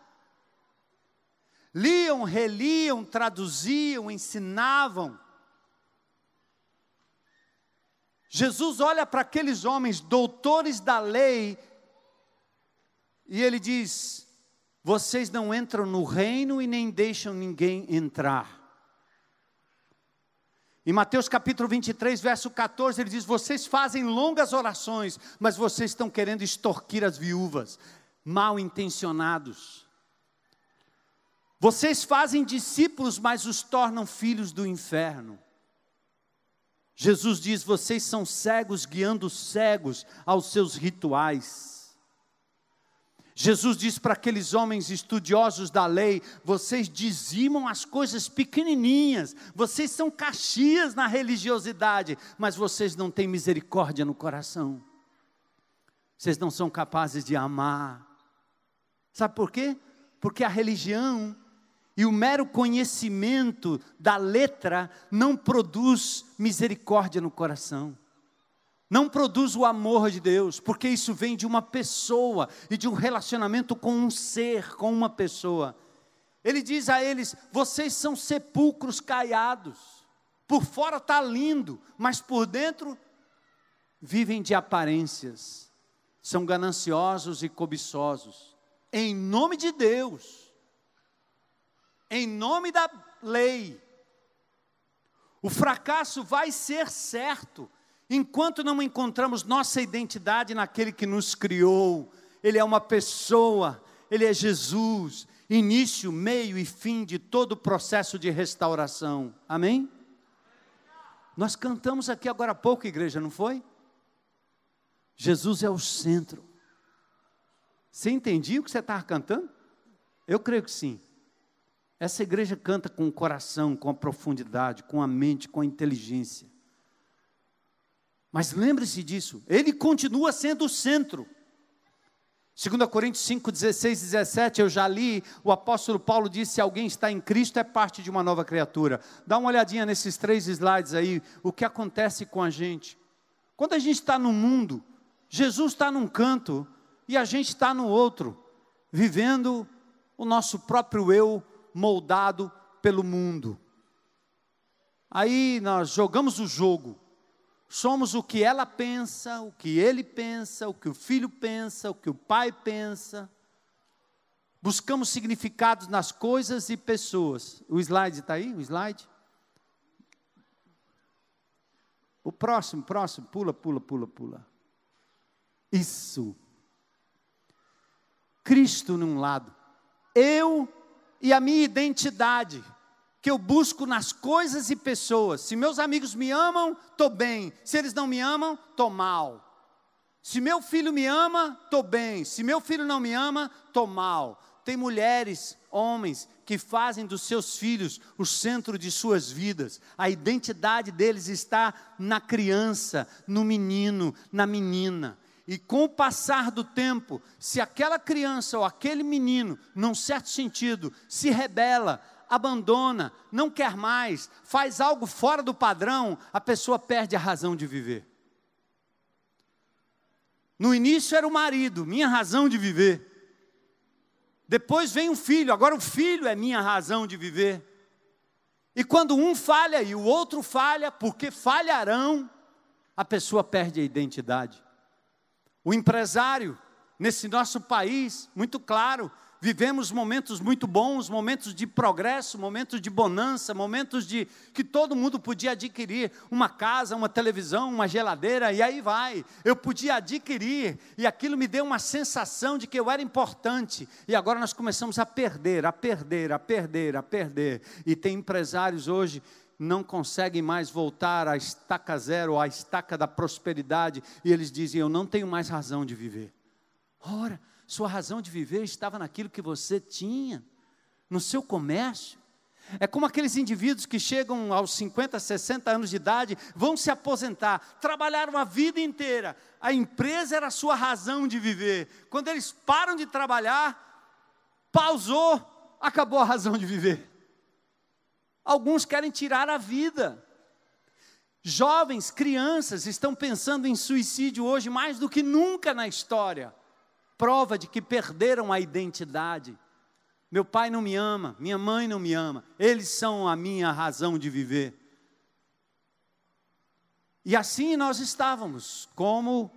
Speaker 1: Liam, reliam, traduziam, ensinavam. Jesus olha para aqueles homens, doutores da lei, e ele diz: Vocês não entram no reino e nem deixam ninguém entrar. Em Mateus capítulo 23, verso 14, ele diz: Vocês fazem longas orações, mas vocês estão querendo extorquir as viúvas, mal intencionados. Vocês fazem discípulos, mas os tornam filhos do inferno. Jesus diz: Vocês são cegos guiando cegos aos seus rituais. Jesus diz para aqueles homens estudiosos da lei: vocês dizimam as coisas pequenininhas, vocês são caxias na religiosidade, mas vocês não têm misericórdia no coração, vocês não são capazes de amar. Sabe por quê? Porque a religião e o mero conhecimento da letra não produz misericórdia no coração não produz o amor de Deus, porque isso vem de uma pessoa e de um relacionamento com um ser, com uma pessoa. Ele diz a eles: vocês são sepulcros caiados, por fora está lindo, mas por dentro vivem de aparências, são gananciosos e cobiçosos, em nome de Deus, em nome da lei. O fracasso vai ser certo, Enquanto não encontramos nossa identidade naquele que nos criou, Ele é uma pessoa, Ele é Jesus, início, meio e fim de todo o processo de restauração. Amém? Nós cantamos aqui agora há pouco, igreja, não foi? Jesus é o centro. Você entendia o que você estava cantando? Eu creio que sim. Essa igreja canta com o coração, com a profundidade, com a mente, com a inteligência. Mas lembre-se disso, ele continua sendo o centro. 2 Coríntios 5, 16 e 17, eu já li, o apóstolo Paulo disse: se alguém está em Cristo, é parte de uma nova criatura. Dá uma olhadinha nesses três slides aí, o que acontece com a gente. Quando a gente está no mundo, Jesus está num canto e a gente está no outro, vivendo o nosso próprio eu moldado pelo mundo. Aí nós jogamos o jogo, somos o que ela pensa, o que ele pensa, o que o filho pensa, o que o pai pensa. Buscamos significados nas coisas e pessoas. O slide está aí? O slide? O próximo, próximo, pula, pula, pula, pula. Isso. Cristo num lado, eu e a minha identidade que eu busco nas coisas e pessoas. Se meus amigos me amam, estou bem. Se eles não me amam, estou mal. Se meu filho me ama, estou bem. Se meu filho não me ama, estou mal. Tem mulheres, homens, que fazem dos seus filhos o centro de suas vidas. A identidade deles está na criança, no menino, na menina. E com o passar do tempo, se aquela criança ou aquele menino, num certo sentido, se rebela, abandona, não quer mais, faz algo fora do padrão, a pessoa perde a razão de viver. No início era o marido, minha razão de viver. Depois vem o filho, agora o filho é minha razão de viver. E quando um falha e o outro falha, porque falharão, a pessoa perde a identidade. O empresário, nesse nosso país, muito claro, Vivemos momentos muito bons, momentos de progresso, momentos de bonança, momentos de que todo mundo podia adquirir uma casa, uma televisão, uma geladeira e aí vai. Eu podia adquirir e aquilo me deu uma sensação de que eu era importante. E agora nós começamos a perder, a perder, a perder, a perder. E tem empresários hoje não conseguem mais voltar à estaca zero, à estaca da prosperidade, e eles dizem: Eu não tenho mais razão de viver. Ora, sua razão de viver estava naquilo que você tinha, no seu comércio. É como aqueles indivíduos que chegam aos 50, 60 anos de idade, vão se aposentar, trabalharam a vida inteira, a empresa era a sua razão de viver. Quando eles param de trabalhar, pausou, acabou a razão de viver. Alguns querem tirar a vida. Jovens, crianças estão pensando em suicídio hoje mais do que nunca na história. Prova de que perderam a identidade. Meu pai não me ama, minha mãe não me ama, eles são a minha razão de viver. E assim nós estávamos, como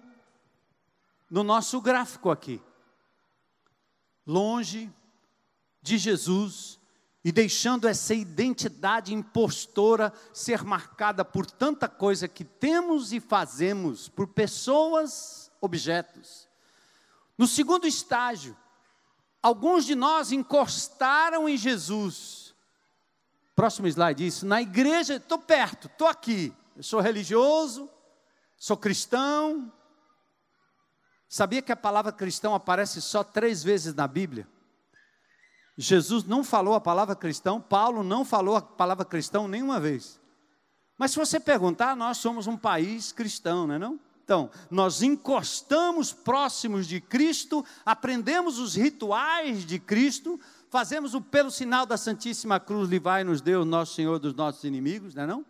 Speaker 1: no nosso gráfico aqui, longe de Jesus, e deixando essa identidade impostora ser marcada por tanta coisa que temos e fazemos, por pessoas, objetos. No segundo estágio, alguns de nós encostaram em Jesus. Próximo slide isso. Na igreja, estou perto, estou aqui. Eu sou religioso, sou cristão. Sabia que a palavra cristão aparece só três vezes na Bíblia? Jesus não falou a palavra cristão, Paulo não falou a palavra cristão nenhuma vez. Mas se você perguntar, nós somos um país cristão, não é não? Então, nós encostamos próximos de Cristo, aprendemos os rituais de Cristo, fazemos o pelo sinal da Santíssima Cruz, livrai-nos Deus, nosso Senhor dos nossos inimigos, não é não?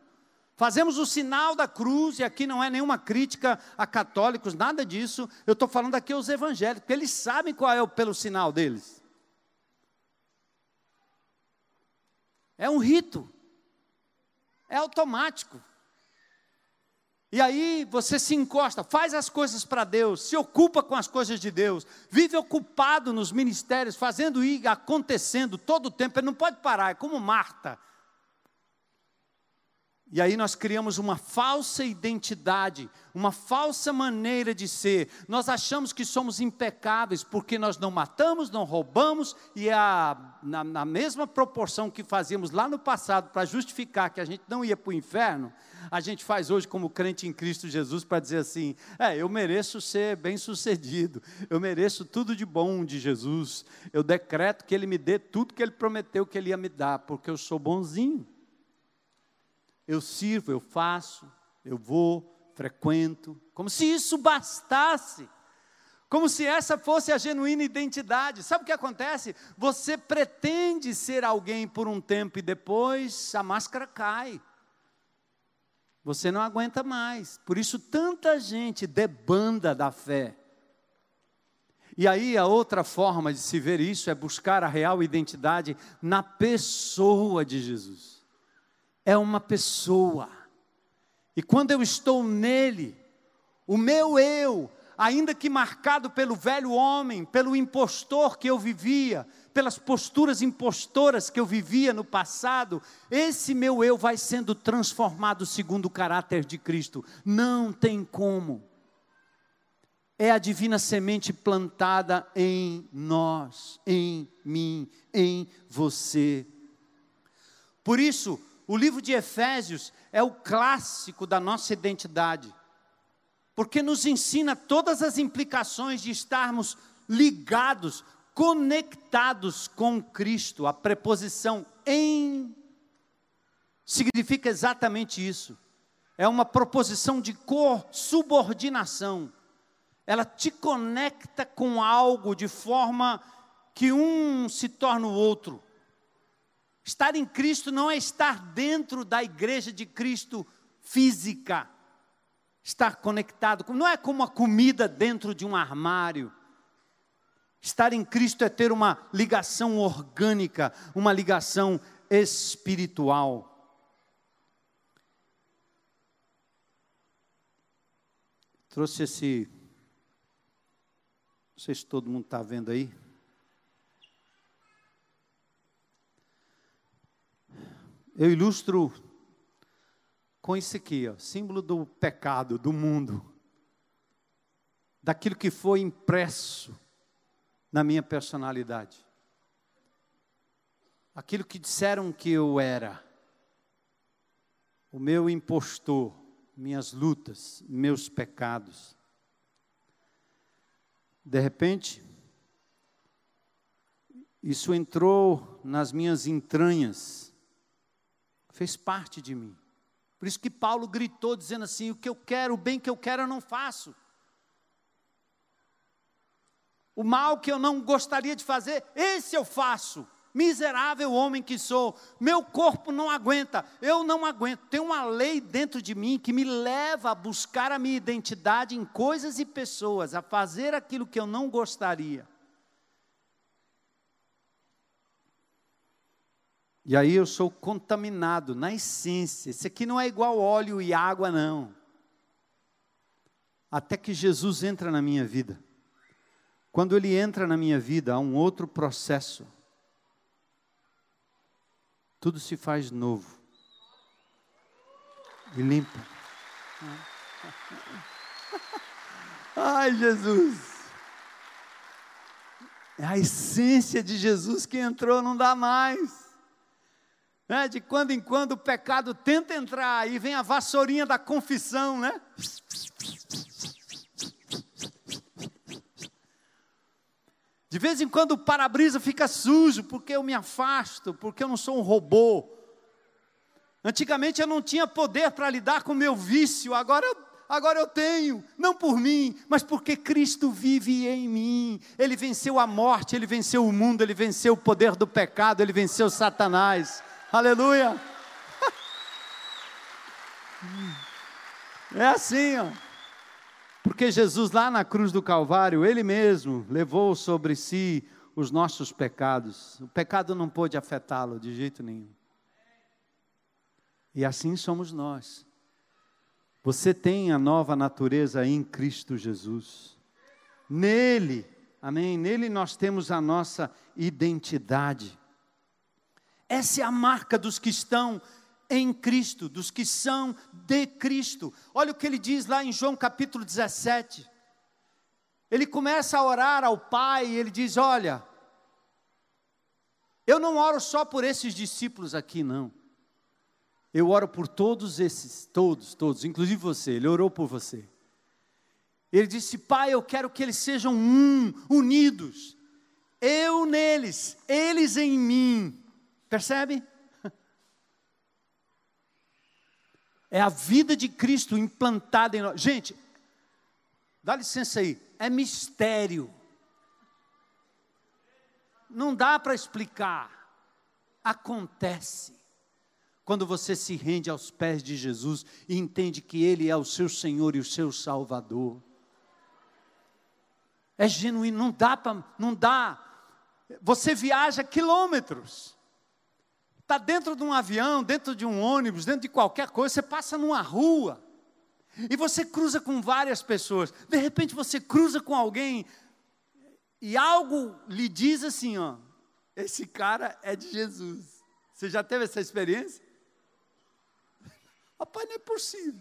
Speaker 1: Fazemos o sinal da cruz, e aqui não é nenhuma crítica a católicos, nada disso. Eu estou falando aqui aos evangélicos, eles sabem qual é o pelo sinal deles. É um rito. É automático. E aí você se encosta, faz as coisas para Deus, se ocupa com as coisas de Deus, vive ocupado nos ministérios, fazendo ir acontecendo todo o tempo, ele não pode parar, é como Marta. E aí nós criamos uma falsa identidade, uma falsa maneira de ser. Nós achamos que somos impecáveis porque nós não matamos, não roubamos, e a, na, na mesma proporção que fazíamos lá no passado para justificar que a gente não ia para o inferno, a gente faz hoje como crente em Cristo Jesus para dizer assim: é, eu mereço ser bem sucedido, eu mereço tudo de bom de Jesus, eu decreto que Ele me dê tudo que Ele prometeu que Ele ia me dar, porque eu sou bonzinho eu sirvo, eu faço, eu vou, frequento, como se isso bastasse. Como se essa fosse a genuína identidade. Sabe o que acontece? Você pretende ser alguém por um tempo e depois a máscara cai. Você não aguenta mais. Por isso, tanta gente debanda da fé. E aí, a outra forma de se ver isso é buscar a real identidade na pessoa de Jesus é uma pessoa. E quando eu estou nele, o meu eu, ainda que marcado pelo velho homem, pelo impostor que eu vivia, pelas posturas impostoras que eu vivia no passado, esse meu eu vai sendo transformado segundo o caráter de Cristo. Não tem como. É a divina semente plantada em nós, em mim, em você. Por isso, o livro de Efésios é o clássico da nossa identidade, porque nos ensina todas as implicações de estarmos ligados, conectados com Cristo. A preposição em significa exatamente isso. É uma proposição de subordinação. Ela te conecta com algo de forma que um se torna o outro. Estar em Cristo não é estar dentro da igreja de Cristo física. Estar conectado, não é como a comida dentro de um armário. Estar em Cristo é ter uma ligação orgânica, uma ligação espiritual. Trouxe esse. Não sei se todo mundo está vendo aí. Eu ilustro com isso aqui, ó, símbolo do pecado, do mundo, daquilo que foi impresso na minha personalidade, aquilo que disseram que eu era, o meu impostor, minhas lutas, meus pecados. De repente, isso entrou nas minhas entranhas fez parte de mim. Por isso que Paulo gritou dizendo assim: o que eu quero, o bem que eu quero, eu não faço. O mal que eu não gostaria de fazer, esse eu faço. Miserável homem que sou, meu corpo não aguenta, eu não aguento. Tem uma lei dentro de mim que me leva a buscar a minha identidade em coisas e pessoas, a fazer aquilo que eu não gostaria. E aí eu sou contaminado na essência. Isso aqui não é igual óleo e água, não. Até que Jesus entra na minha vida. Quando ele entra na minha vida, há um outro processo. Tudo se faz novo. E limpa. [laughs] Ai, Jesus. É a essência de Jesus que entrou, não dá mais. Né? De quando em quando o pecado tenta entrar e vem a vassourinha da confissão, né? De vez em quando o para-brisa fica sujo porque eu me afasto, porque eu não sou um robô. Antigamente eu não tinha poder para lidar com o meu vício, agora eu, agora eu tenho, não por mim, mas porque Cristo vive em mim. Ele venceu a morte, ele venceu o mundo, ele venceu o poder do pecado, ele venceu Satanás. Aleluia. É assim, ó. Porque Jesus lá na cruz do Calvário, ele mesmo levou sobre si os nossos pecados. O pecado não pôde afetá-lo de jeito nenhum. E assim somos nós. Você tem a nova natureza em Cristo Jesus. Nele, amém? Nele nós temos a nossa identidade. Essa é a marca dos que estão em Cristo, dos que são de Cristo. Olha o que ele diz lá em João capítulo 17. Ele começa a orar ao Pai e ele diz: Olha, eu não oro só por esses discípulos aqui, não. Eu oro por todos esses, todos, todos, inclusive você. Ele orou por você. Ele disse: Pai, eu quero que eles sejam um, unidos. Eu neles, eles em mim Percebe? É a vida de Cristo implantada em nós. Gente, dá licença aí, é mistério. Não dá para explicar. Acontece. Quando você se rende aos pés de Jesus e entende que Ele é o seu Senhor e o seu Salvador. É genuíno, não dá para, não dá. Você viaja quilômetros Está dentro de um avião, dentro de um ônibus, dentro de qualquer coisa, você passa numa rua e você cruza com várias pessoas. De repente você cruza com alguém e algo lhe diz assim, ó, esse cara é de Jesus. Você já teve essa experiência? Rapaz, não é possível.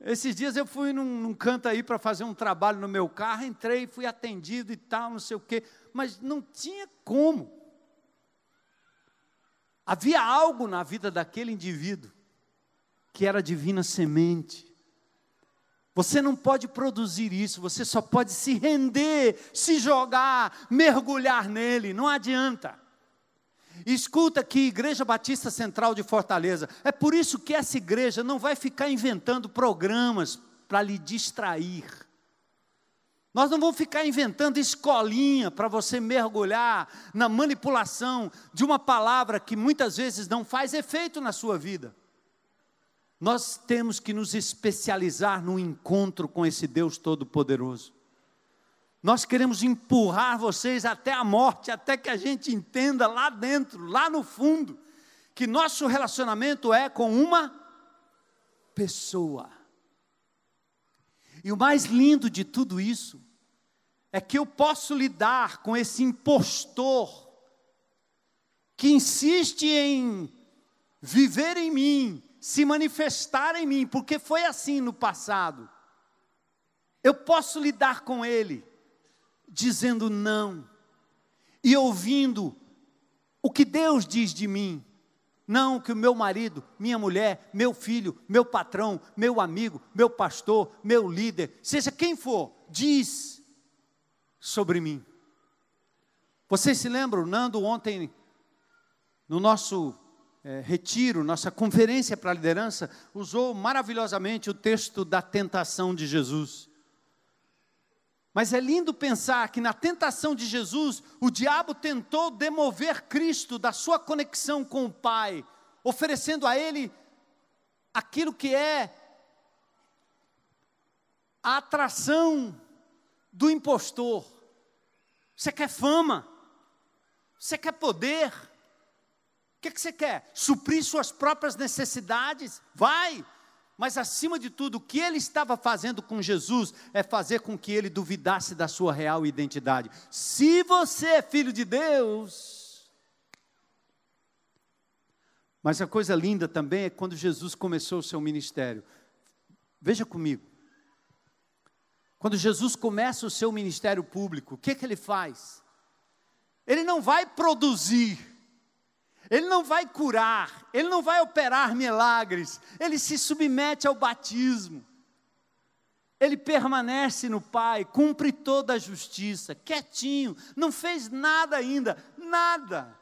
Speaker 1: Esses dias eu fui num, num canto aí para fazer um trabalho no meu carro, entrei, fui atendido e tal, não sei o quê, mas não tinha como. Havia algo na vida daquele indivíduo que era divina semente. Você não pode produzir isso, você só pode se render, se jogar, mergulhar nele, não adianta. Escuta aqui, Igreja Batista Central de Fortaleza, é por isso que essa igreja não vai ficar inventando programas para lhe distrair. Nós não vamos ficar inventando escolinha para você mergulhar na manipulação de uma palavra que muitas vezes não faz efeito na sua vida. Nós temos que nos especializar no encontro com esse Deus Todo-Poderoso. Nós queremos empurrar vocês até a morte, até que a gente entenda lá dentro, lá no fundo, que nosso relacionamento é com uma pessoa. E o mais lindo de tudo isso é que eu posso lidar com esse impostor que insiste em viver em mim, se manifestar em mim, porque foi assim no passado. Eu posso lidar com ele dizendo não e ouvindo o que Deus diz de mim. Não que o meu marido, minha mulher, meu filho, meu patrão, meu amigo, meu pastor, meu líder, seja quem for, diz sobre mim. Vocês se lembram, Nando, ontem, no nosso é, retiro, nossa conferência para a liderança, usou maravilhosamente o texto da tentação de Jesus. Mas é lindo pensar que na tentação de Jesus, o diabo tentou demover Cristo da sua conexão com o Pai, oferecendo a ele aquilo que é a atração do impostor. Você quer fama? Você quer poder? O que, que você quer? Suprir suas próprias necessidades? Vai! Mas acima de tudo, o que ele estava fazendo com Jesus é fazer com que ele duvidasse da sua real identidade. Se você é filho de Deus. Mas a coisa linda também é quando Jesus começou o seu ministério. Veja comigo. Quando Jesus começa o seu ministério público, o que, que ele faz? Ele não vai produzir, ele não vai curar, ele não vai operar milagres, ele se submete ao batismo. Ele permanece no Pai, cumpre toda a justiça, quietinho, não fez nada ainda, nada.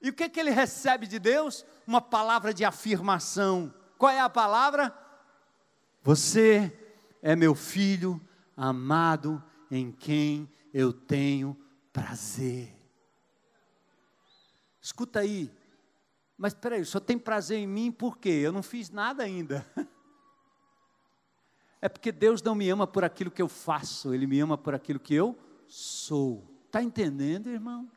Speaker 1: E o que, que ele recebe de Deus? Uma palavra de afirmação. Qual é a palavra? Você é meu filho amado em quem eu tenho prazer. Escuta aí, mas peraí, só tem prazer em mim por quê? Eu não fiz nada ainda. [laughs] É porque Deus não me ama por aquilo que eu faço, Ele me ama por aquilo que eu sou. Está entendendo, irmão?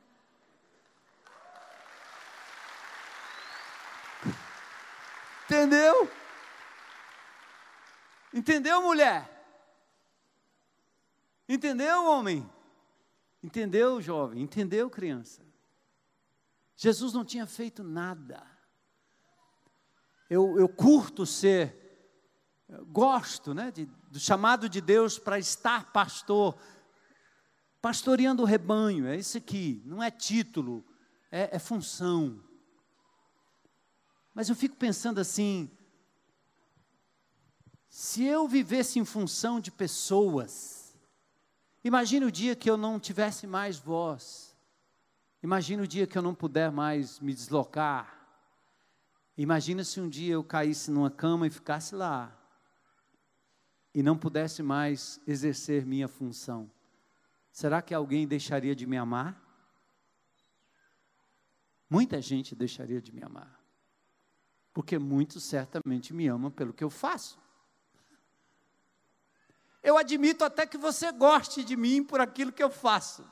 Speaker 1: [laughs] Entendeu? Entendeu, mulher? Entendeu, homem? Entendeu, jovem? Entendeu, criança? Jesus não tinha feito nada. Eu, eu curto ser, eu gosto né, de, do chamado de Deus para estar pastor, pastoreando o rebanho, é isso aqui, não é título, é, é função. Mas eu fico pensando assim, se eu vivesse em função de pessoas, imagine o dia que eu não tivesse mais voz, imagine o dia que eu não puder mais me deslocar, imagina se um dia eu caísse numa cama e ficasse lá, e não pudesse mais exercer minha função. Será que alguém deixaria de me amar? Muita gente deixaria de me amar, porque muitos certamente me amam pelo que eu faço. Eu admito até que você goste de mim por aquilo que eu faço.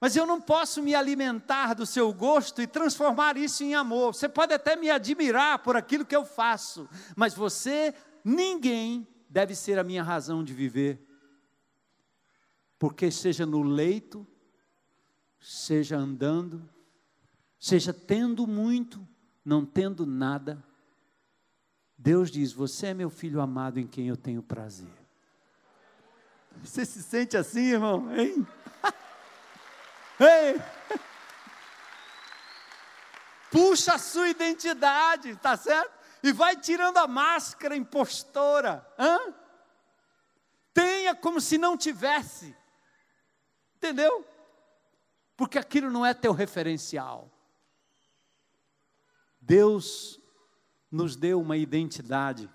Speaker 1: Mas eu não posso me alimentar do seu gosto e transformar isso em amor. Você pode até me admirar por aquilo que eu faço, mas você, ninguém, deve ser a minha razão de viver. Porque seja no leito, seja andando, seja tendo muito, não tendo nada, Deus diz: Você é meu filho amado em quem eu tenho prazer. Você se sente assim, irmão? Hein? [laughs] Ei! Puxa a sua identidade, tá certo? E vai tirando a máscara impostora. Hã? Tenha como se não tivesse. Entendeu? Porque aquilo não é teu referencial. Deus nos deu uma identidade.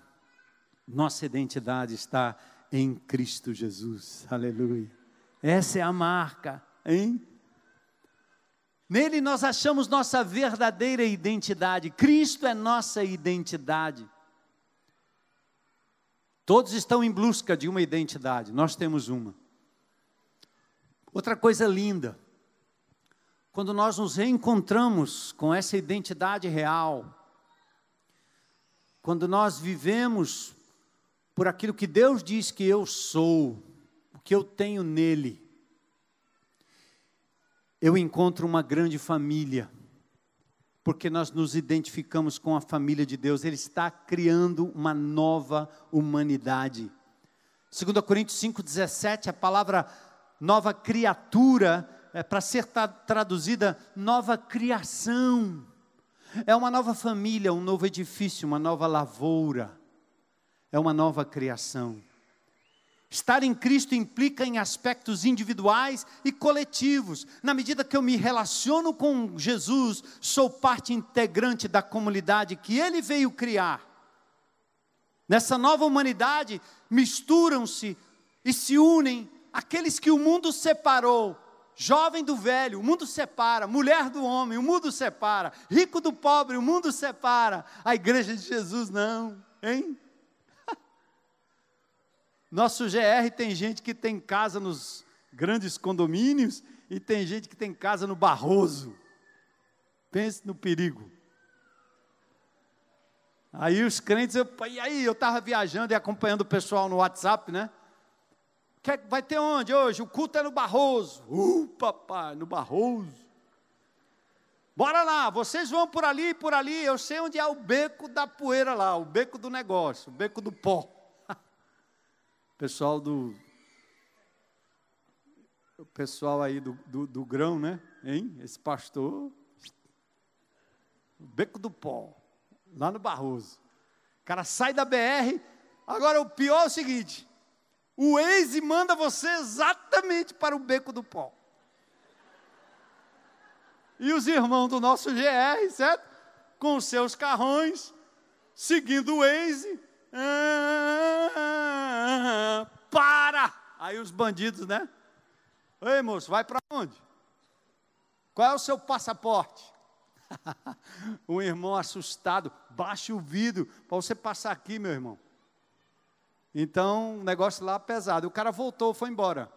Speaker 1: Nossa identidade está em Cristo Jesus. Aleluia. Essa é a marca, hein? Nele nós achamos nossa verdadeira identidade. Cristo é nossa identidade. Todos estão em busca de uma identidade, nós temos uma. Outra coisa linda, quando nós nos reencontramos com essa identidade real, quando nós vivemos por aquilo que Deus diz que eu sou, o que eu tenho nele, eu encontro uma grande família, porque nós nos identificamos com a família de Deus, Ele está criando uma nova humanidade. 2 Coríntios 5,17, a palavra nova criatura, é para ser traduzida nova criação. É uma nova família, um novo edifício, uma nova lavoura. É uma nova criação. Estar em Cristo implica em aspectos individuais e coletivos. Na medida que eu me relaciono com Jesus, sou parte integrante da comunidade que Ele veio criar. Nessa nova humanidade, misturam-se e se unem aqueles que o mundo separou. Jovem do velho, o mundo separa. Mulher do homem, o mundo separa. Rico do pobre, o mundo separa. A igreja de Jesus não, hein? [laughs] Nosso GR tem gente que tem casa nos grandes condomínios e tem gente que tem casa no Barroso. Pense no perigo. Aí os crentes, eu, e aí eu estava viajando e acompanhando o pessoal no WhatsApp, né? Quer, vai ter onde hoje? O culto é no Barroso. Uh, papai, no Barroso. Bora lá, vocês vão por ali e por ali. Eu sei onde é o beco da poeira lá, o beco do negócio, o beco do pó [laughs] pessoal do. O pessoal aí do, do, do grão, né? Hein? Esse pastor. O beco do pó, lá no Barroso. O cara sai da BR. Agora o pior é o seguinte: o Waze manda você exatamente para o beco do pó. E os irmãos do nosso GR, certo? Com seus carrões, seguindo o Waze. Ah, para! Aí os bandidos, né? Ei, moço, vai para onde? Qual é o seu passaporte? [laughs] um irmão assustado, baixe o vidro para você passar aqui, meu irmão. Então, o negócio lá pesado. O cara voltou, foi embora.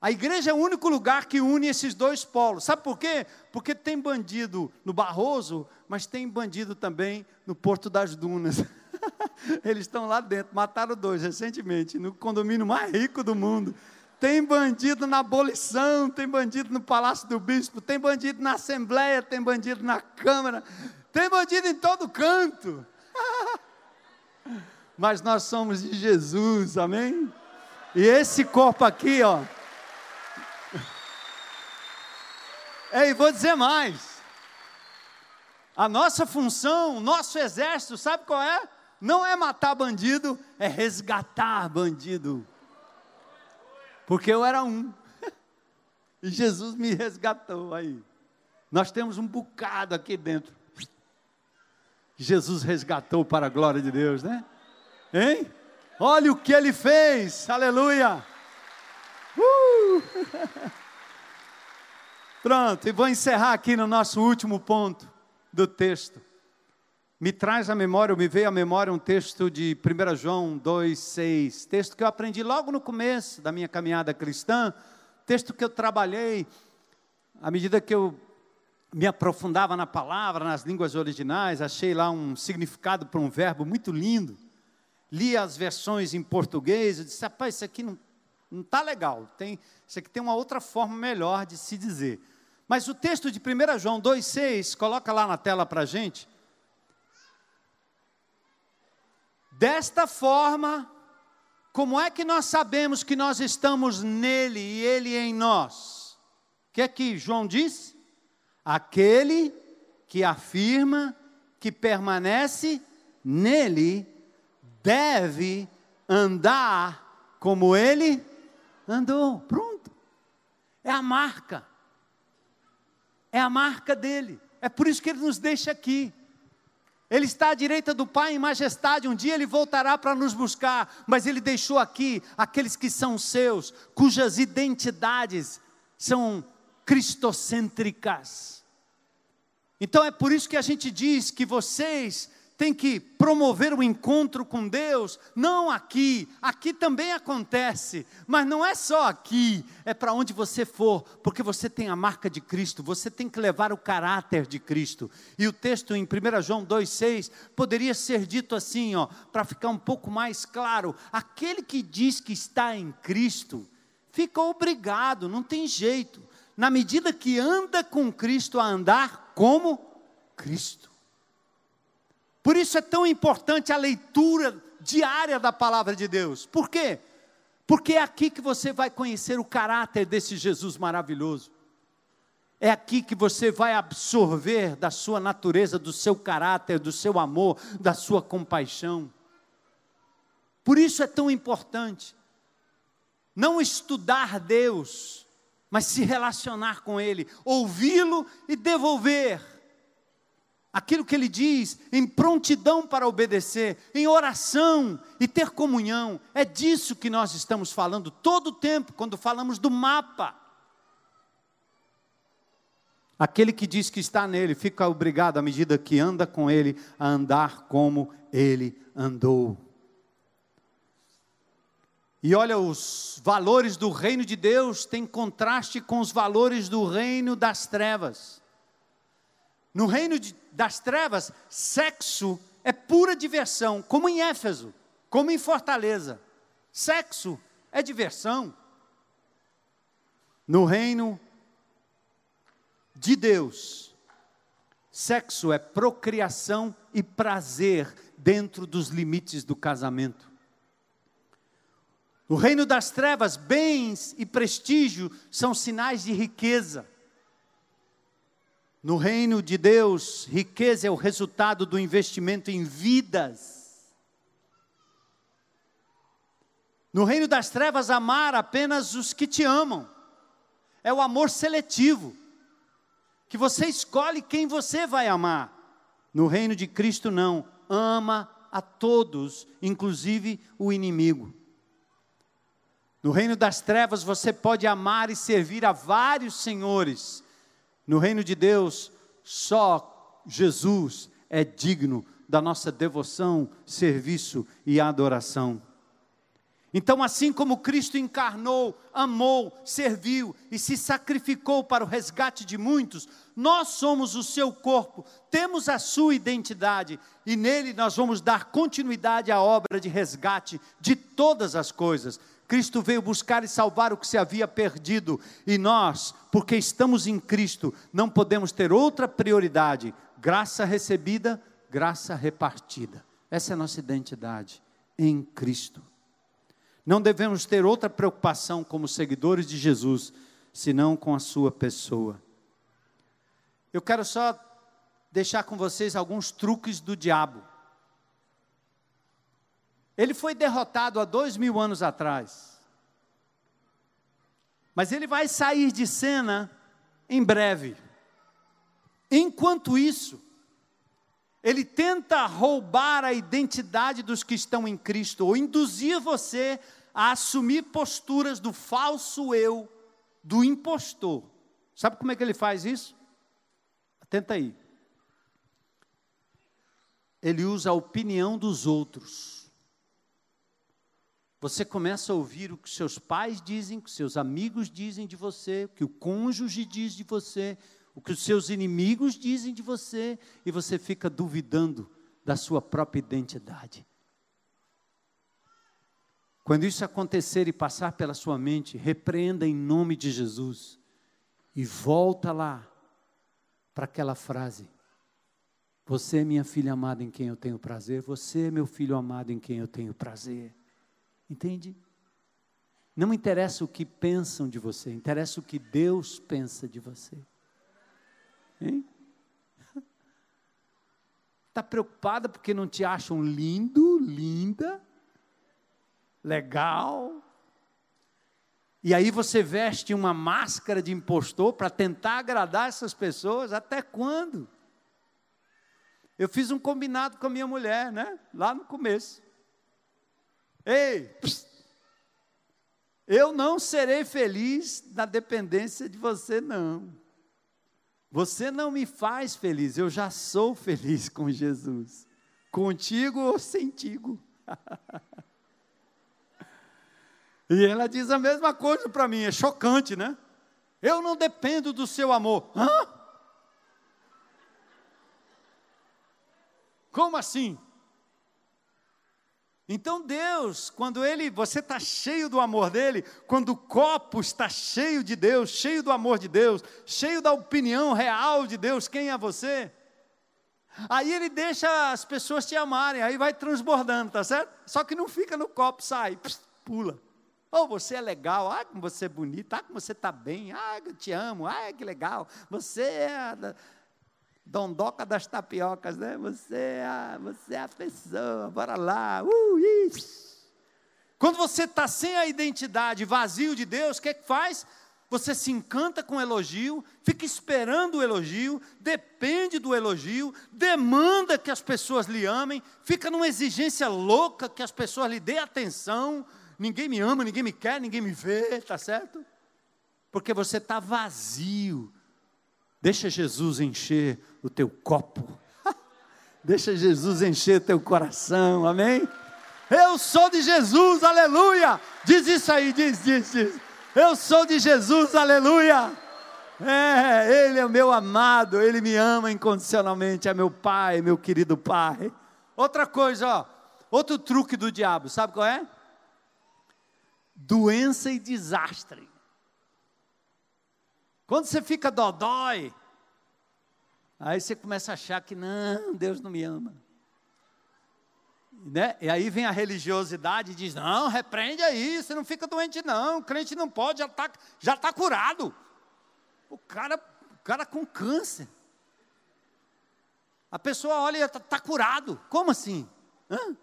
Speaker 1: A igreja é o único lugar que une esses dois polos. Sabe por quê? Porque tem bandido no Barroso, mas tem bandido também no Porto das Dunas. [laughs] Eles estão lá dentro, mataram dois recentemente, no condomínio mais rico do mundo. Tem bandido na abolição, tem bandido no Palácio do Bispo, tem bandido na Assembleia, tem bandido na Câmara, tem bandido em todo canto. [laughs] Mas nós somos de Jesus, amém? E esse corpo aqui, ó. Ei, vou dizer mais. A nossa função, nosso exército, sabe qual é? não é matar bandido, é resgatar bandido. Porque eu era um. [laughs] E Jesus me resgatou aí. Nós temos um bocado aqui dentro. Jesus resgatou para a glória de Deus, né? Hein? Olha o que ele fez, aleluia! Uh! [laughs] Pronto, e vou encerrar aqui no nosso último ponto do texto me traz à memória, me veio à memória um texto de 1 João 2,6, texto que eu aprendi logo no começo da minha caminhada cristã, texto que eu trabalhei à medida que eu me aprofundava na palavra, nas línguas originais, achei lá um significado para um verbo muito lindo. Li as versões em português, e disse, rapaz, isso aqui não está legal, tem, isso aqui tem uma outra forma melhor de se dizer. Mas o texto de 1 João 2,6, coloca lá na tela para a gente, Desta forma, como é que nós sabemos que nós estamos nele e ele em nós? O que é que João diz? Aquele que afirma que permanece nele deve andar como ele andou. Pronto. É a marca. É a marca dele. É por isso que ele nos deixa aqui. Ele está à direita do Pai em majestade. Um dia ele voltará para nos buscar, mas ele deixou aqui aqueles que são seus, cujas identidades são cristocêntricas. Então é por isso que a gente diz que vocês tem que promover o encontro com Deus, não aqui, aqui também acontece, mas não é só aqui, é para onde você for, porque você tem a marca de Cristo, você tem que levar o caráter de Cristo. E o texto em 1 João 2,6 poderia ser dito assim, ó, para ficar um pouco mais claro: aquele que diz que está em Cristo, fica obrigado, não tem jeito, na medida que anda com Cristo, a andar como Cristo. Por isso é tão importante a leitura diária da palavra de Deus. Por quê? Porque é aqui que você vai conhecer o caráter desse Jesus maravilhoso. É aqui que você vai absorver da sua natureza, do seu caráter, do seu amor, da sua compaixão. Por isso é tão importante. não estudar Deus, mas se relacionar com Ele, ouvi-lo e devolver aquilo que Ele diz, em prontidão para obedecer, em oração e ter comunhão. É disso que nós estamos falando todo o tempo, quando falamos do mapa. Aquele que diz que está nele fica obrigado, à medida que anda com ele, a andar como ele andou. E olha, os valores do reino de Deus têm contraste com os valores do reino das trevas. No reino de, das trevas, sexo é pura diversão, como em Éfeso, como em Fortaleza. Sexo é diversão. No reino de Deus, sexo é procriação e prazer dentro dos limites do casamento. No reino das trevas, bens e prestígio são sinais de riqueza. No reino de Deus, riqueza é o resultado do investimento em vidas. No reino das trevas, amar apenas os que te amam. É o amor seletivo, que você escolhe quem você vai amar. No reino de Cristo, não. Ama a todos, inclusive o inimigo. No reino das trevas você pode amar e servir a vários senhores. No reino de Deus, só Jesus é digno da nossa devoção, serviço e adoração. Então, assim como Cristo encarnou, amou, serviu e se sacrificou para o resgate de muitos, nós somos o seu corpo, temos a sua identidade e nele nós vamos dar continuidade à obra de resgate de todas as coisas. Cristo veio buscar e salvar o que se havia perdido, e nós, porque estamos em Cristo, não podemos ter outra prioridade: graça recebida, graça repartida. Essa é a nossa identidade em Cristo. Não devemos ter outra preocupação como seguidores de Jesus, senão com a sua pessoa. Eu quero só deixar com vocês alguns truques do diabo. Ele foi derrotado há dois mil anos atrás. Mas ele vai sair de cena em breve. Enquanto isso, ele tenta roubar a identidade dos que estão em Cristo, ou induzir você a assumir posturas do falso eu, do impostor. Sabe como é que ele faz isso? Tenta aí. Ele usa a opinião dos outros você começa a ouvir o que seus pais dizem, o que seus amigos dizem de você, o que o cônjuge diz de você, o que os seus inimigos dizem de você, e você fica duvidando da sua própria identidade. Quando isso acontecer e passar pela sua mente, repreenda em nome de Jesus e volta lá para aquela frase: Você é minha filha amada em quem eu tenho prazer, você é meu filho amado em quem eu tenho prazer. Entende? Não interessa o que pensam de você, interessa o que Deus pensa de você. Está [laughs] preocupada porque não te acham lindo, linda, legal? E aí você veste uma máscara de impostor para tentar agradar essas pessoas? Até quando? Eu fiz um combinado com a minha mulher, né? Lá no começo. Ei, psst, eu não serei feliz na dependência de você, não. Você não me faz feliz, eu já sou feliz com Jesus. Contigo ou sentigo. [laughs] e ela diz a mesma coisa para mim, é chocante, né? Eu não dependo do seu amor. Hã? Como assim? Então Deus, quando ele, você está cheio do amor dele, quando o copo está cheio de Deus, cheio do amor de Deus, cheio da opinião real de Deus, quem é você? Aí ele deixa as pessoas te amarem, aí vai transbordando, tá certo? Só que não fica no copo, sai, pula. Oh, você é legal, ah, como você é bonita, ah, como você está bem, ah, eu te amo, ah, que legal. Você é dondoca das tapiocas, né? Você é a, você é a pessoa, bora lá. Uh. Quando você está sem a identidade, vazio de Deus, o que é que faz? Você se encanta com o elogio, fica esperando o elogio, depende do elogio, demanda que as pessoas lhe amem, fica numa exigência louca que as pessoas lhe dêem atenção. Ninguém me ama, ninguém me quer, ninguém me vê, tá certo? Porque você está vazio. Deixa Jesus encher o teu copo. [laughs] Deixa Jesus encher teu coração, amém? Eu sou de Jesus, aleluia! Diz isso aí, diz, diz, diz. Eu sou de Jesus, aleluia! É, Ele é o meu amado, Ele me ama incondicionalmente, é meu Pai, meu querido Pai. Outra coisa, ó, outro truque do diabo, sabe qual é? Doença e desastre. Quando você fica dodói, aí você começa a achar que não, Deus não me ama. Né? E aí vem a religiosidade e diz: não, repreende aí, você não fica doente, não, o crente não pode, já está já tá curado. O cara, o cara com câncer. A pessoa olha e está tá curado. Como assim? Hã?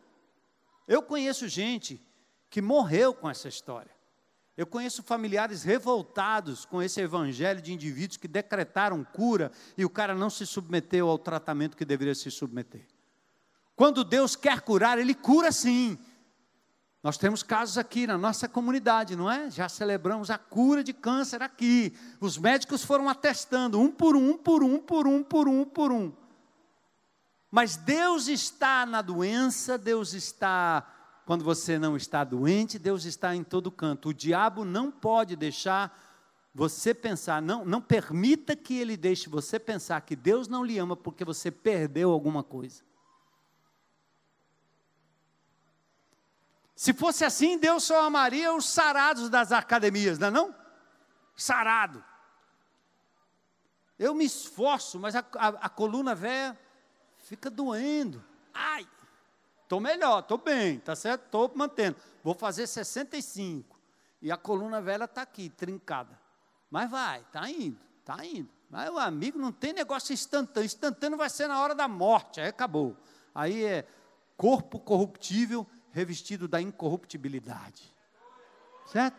Speaker 1: Eu conheço gente que morreu com essa história. Eu conheço familiares revoltados com esse evangelho de indivíduos que decretaram cura e o cara não se submeteu ao tratamento que deveria se submeter. Quando Deus quer curar, Ele cura sim. Nós temos casos aqui na nossa comunidade, não é? Já celebramos a cura de câncer aqui. Os médicos foram atestando, um por um, por um, por um, por um, por um. Mas Deus está na doença, Deus está quando você não está doente, Deus está em todo canto. O diabo não pode deixar você pensar, não, não permita que ele deixe você pensar que Deus não lhe ama porque você perdeu alguma coisa. Se fosse assim, Deus só amaria os sarados das academias, não é não? Sarado. Eu me esforço, mas a, a, a coluna velha fica doendo. Ai, estou melhor, estou bem, tá certo? Estou mantendo. Vou fazer 65. E a coluna velha está aqui, trincada. Mas vai, está indo, está indo. Mas o amigo não tem negócio instantâneo. Instantâneo vai ser na hora da morte, aí acabou. Aí é corpo corruptível revestido da incorruptibilidade. Certo?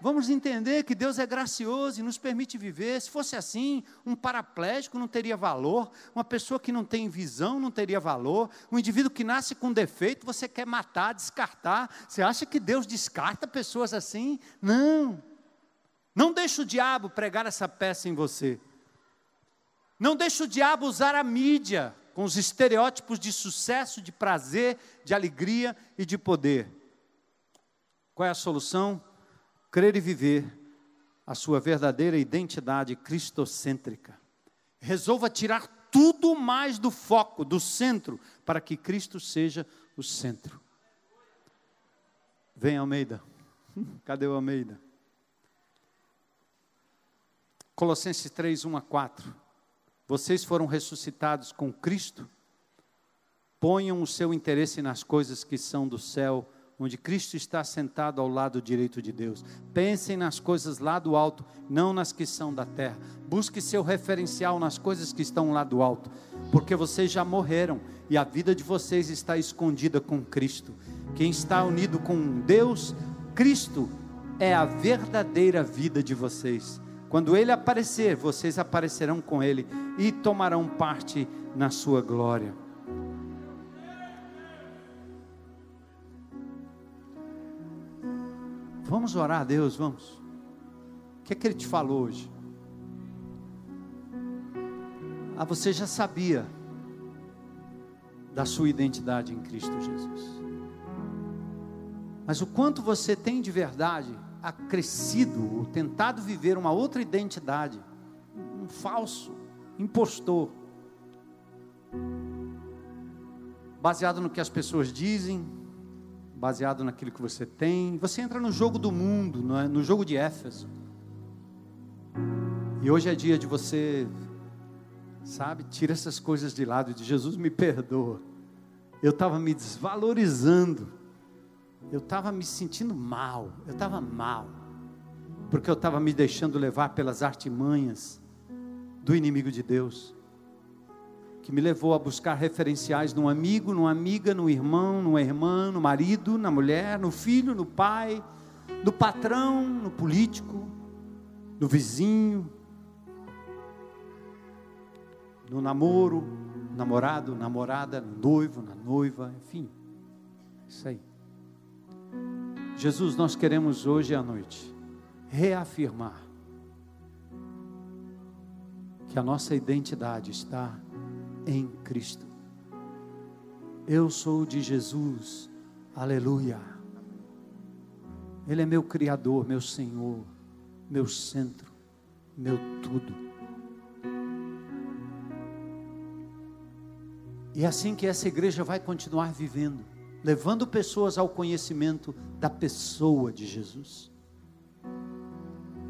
Speaker 1: Vamos entender que Deus é gracioso e nos permite viver. Se fosse assim, um paraplégico não teria valor, uma pessoa que não tem visão não teria valor, um indivíduo que nasce com defeito você quer matar, descartar. Você acha que Deus descarta pessoas assim? Não. Não deixe o diabo pregar essa peça em você. Não deixe o diabo usar a mídia com os estereótipos de sucesso, de prazer, de alegria e de poder. Qual é a solução? Crer e viver a sua verdadeira identidade cristocêntrica. Resolva tirar tudo mais do foco, do centro, para que Cristo seja o centro. Vem, Almeida. [laughs] Cadê o Almeida? Colossenses 3, 1 a 4. Vocês foram ressuscitados com Cristo. Ponham o seu interesse nas coisas que são do céu, onde Cristo está sentado ao lado direito de Deus. Pensem nas coisas lá do alto, não nas que são da terra. Busque seu referencial nas coisas que estão lá do alto, porque vocês já morreram e a vida de vocês está escondida com Cristo. Quem está unido com Deus, Cristo é a verdadeira vida de vocês. Quando ele aparecer, vocês aparecerão com ele e tomarão parte na sua glória. Vamos orar a Deus, vamos. O que é que ele te falou hoje? Ah, você já sabia da sua identidade em Cristo Jesus. Mas o quanto você tem de verdade acrescido, tentado viver uma outra identidade, um falso impostor, baseado no que as pessoas dizem, baseado naquilo que você tem. Você entra no jogo do mundo, é? no jogo de Éfeso. E hoje é dia de você, sabe, tira essas coisas de lado, de Jesus me perdoa. Eu estava me desvalorizando eu estava me sentindo mal, eu estava mal, porque eu estava me deixando levar pelas artimanhas do inimigo de Deus, que me levou a buscar referenciais num amigo, numa amiga, no irmão, numa irmã, no marido, na mulher, no filho, no pai, no patrão, no político, no vizinho, no namoro, namorado, namorada, no noivo, na noiva, enfim. Isso aí. Jesus, nós queremos hoje à noite reafirmar que a nossa identidade está em Cristo. Eu sou de Jesus, aleluia. Ele é meu Criador, meu Senhor, meu centro, meu tudo. E é assim que essa igreja vai continuar vivendo, levando pessoas ao conhecimento da pessoa de Jesus.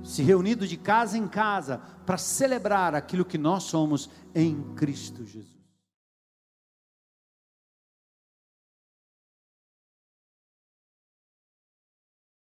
Speaker 1: Se reunindo de casa em casa para celebrar aquilo que nós somos em Cristo Jesus.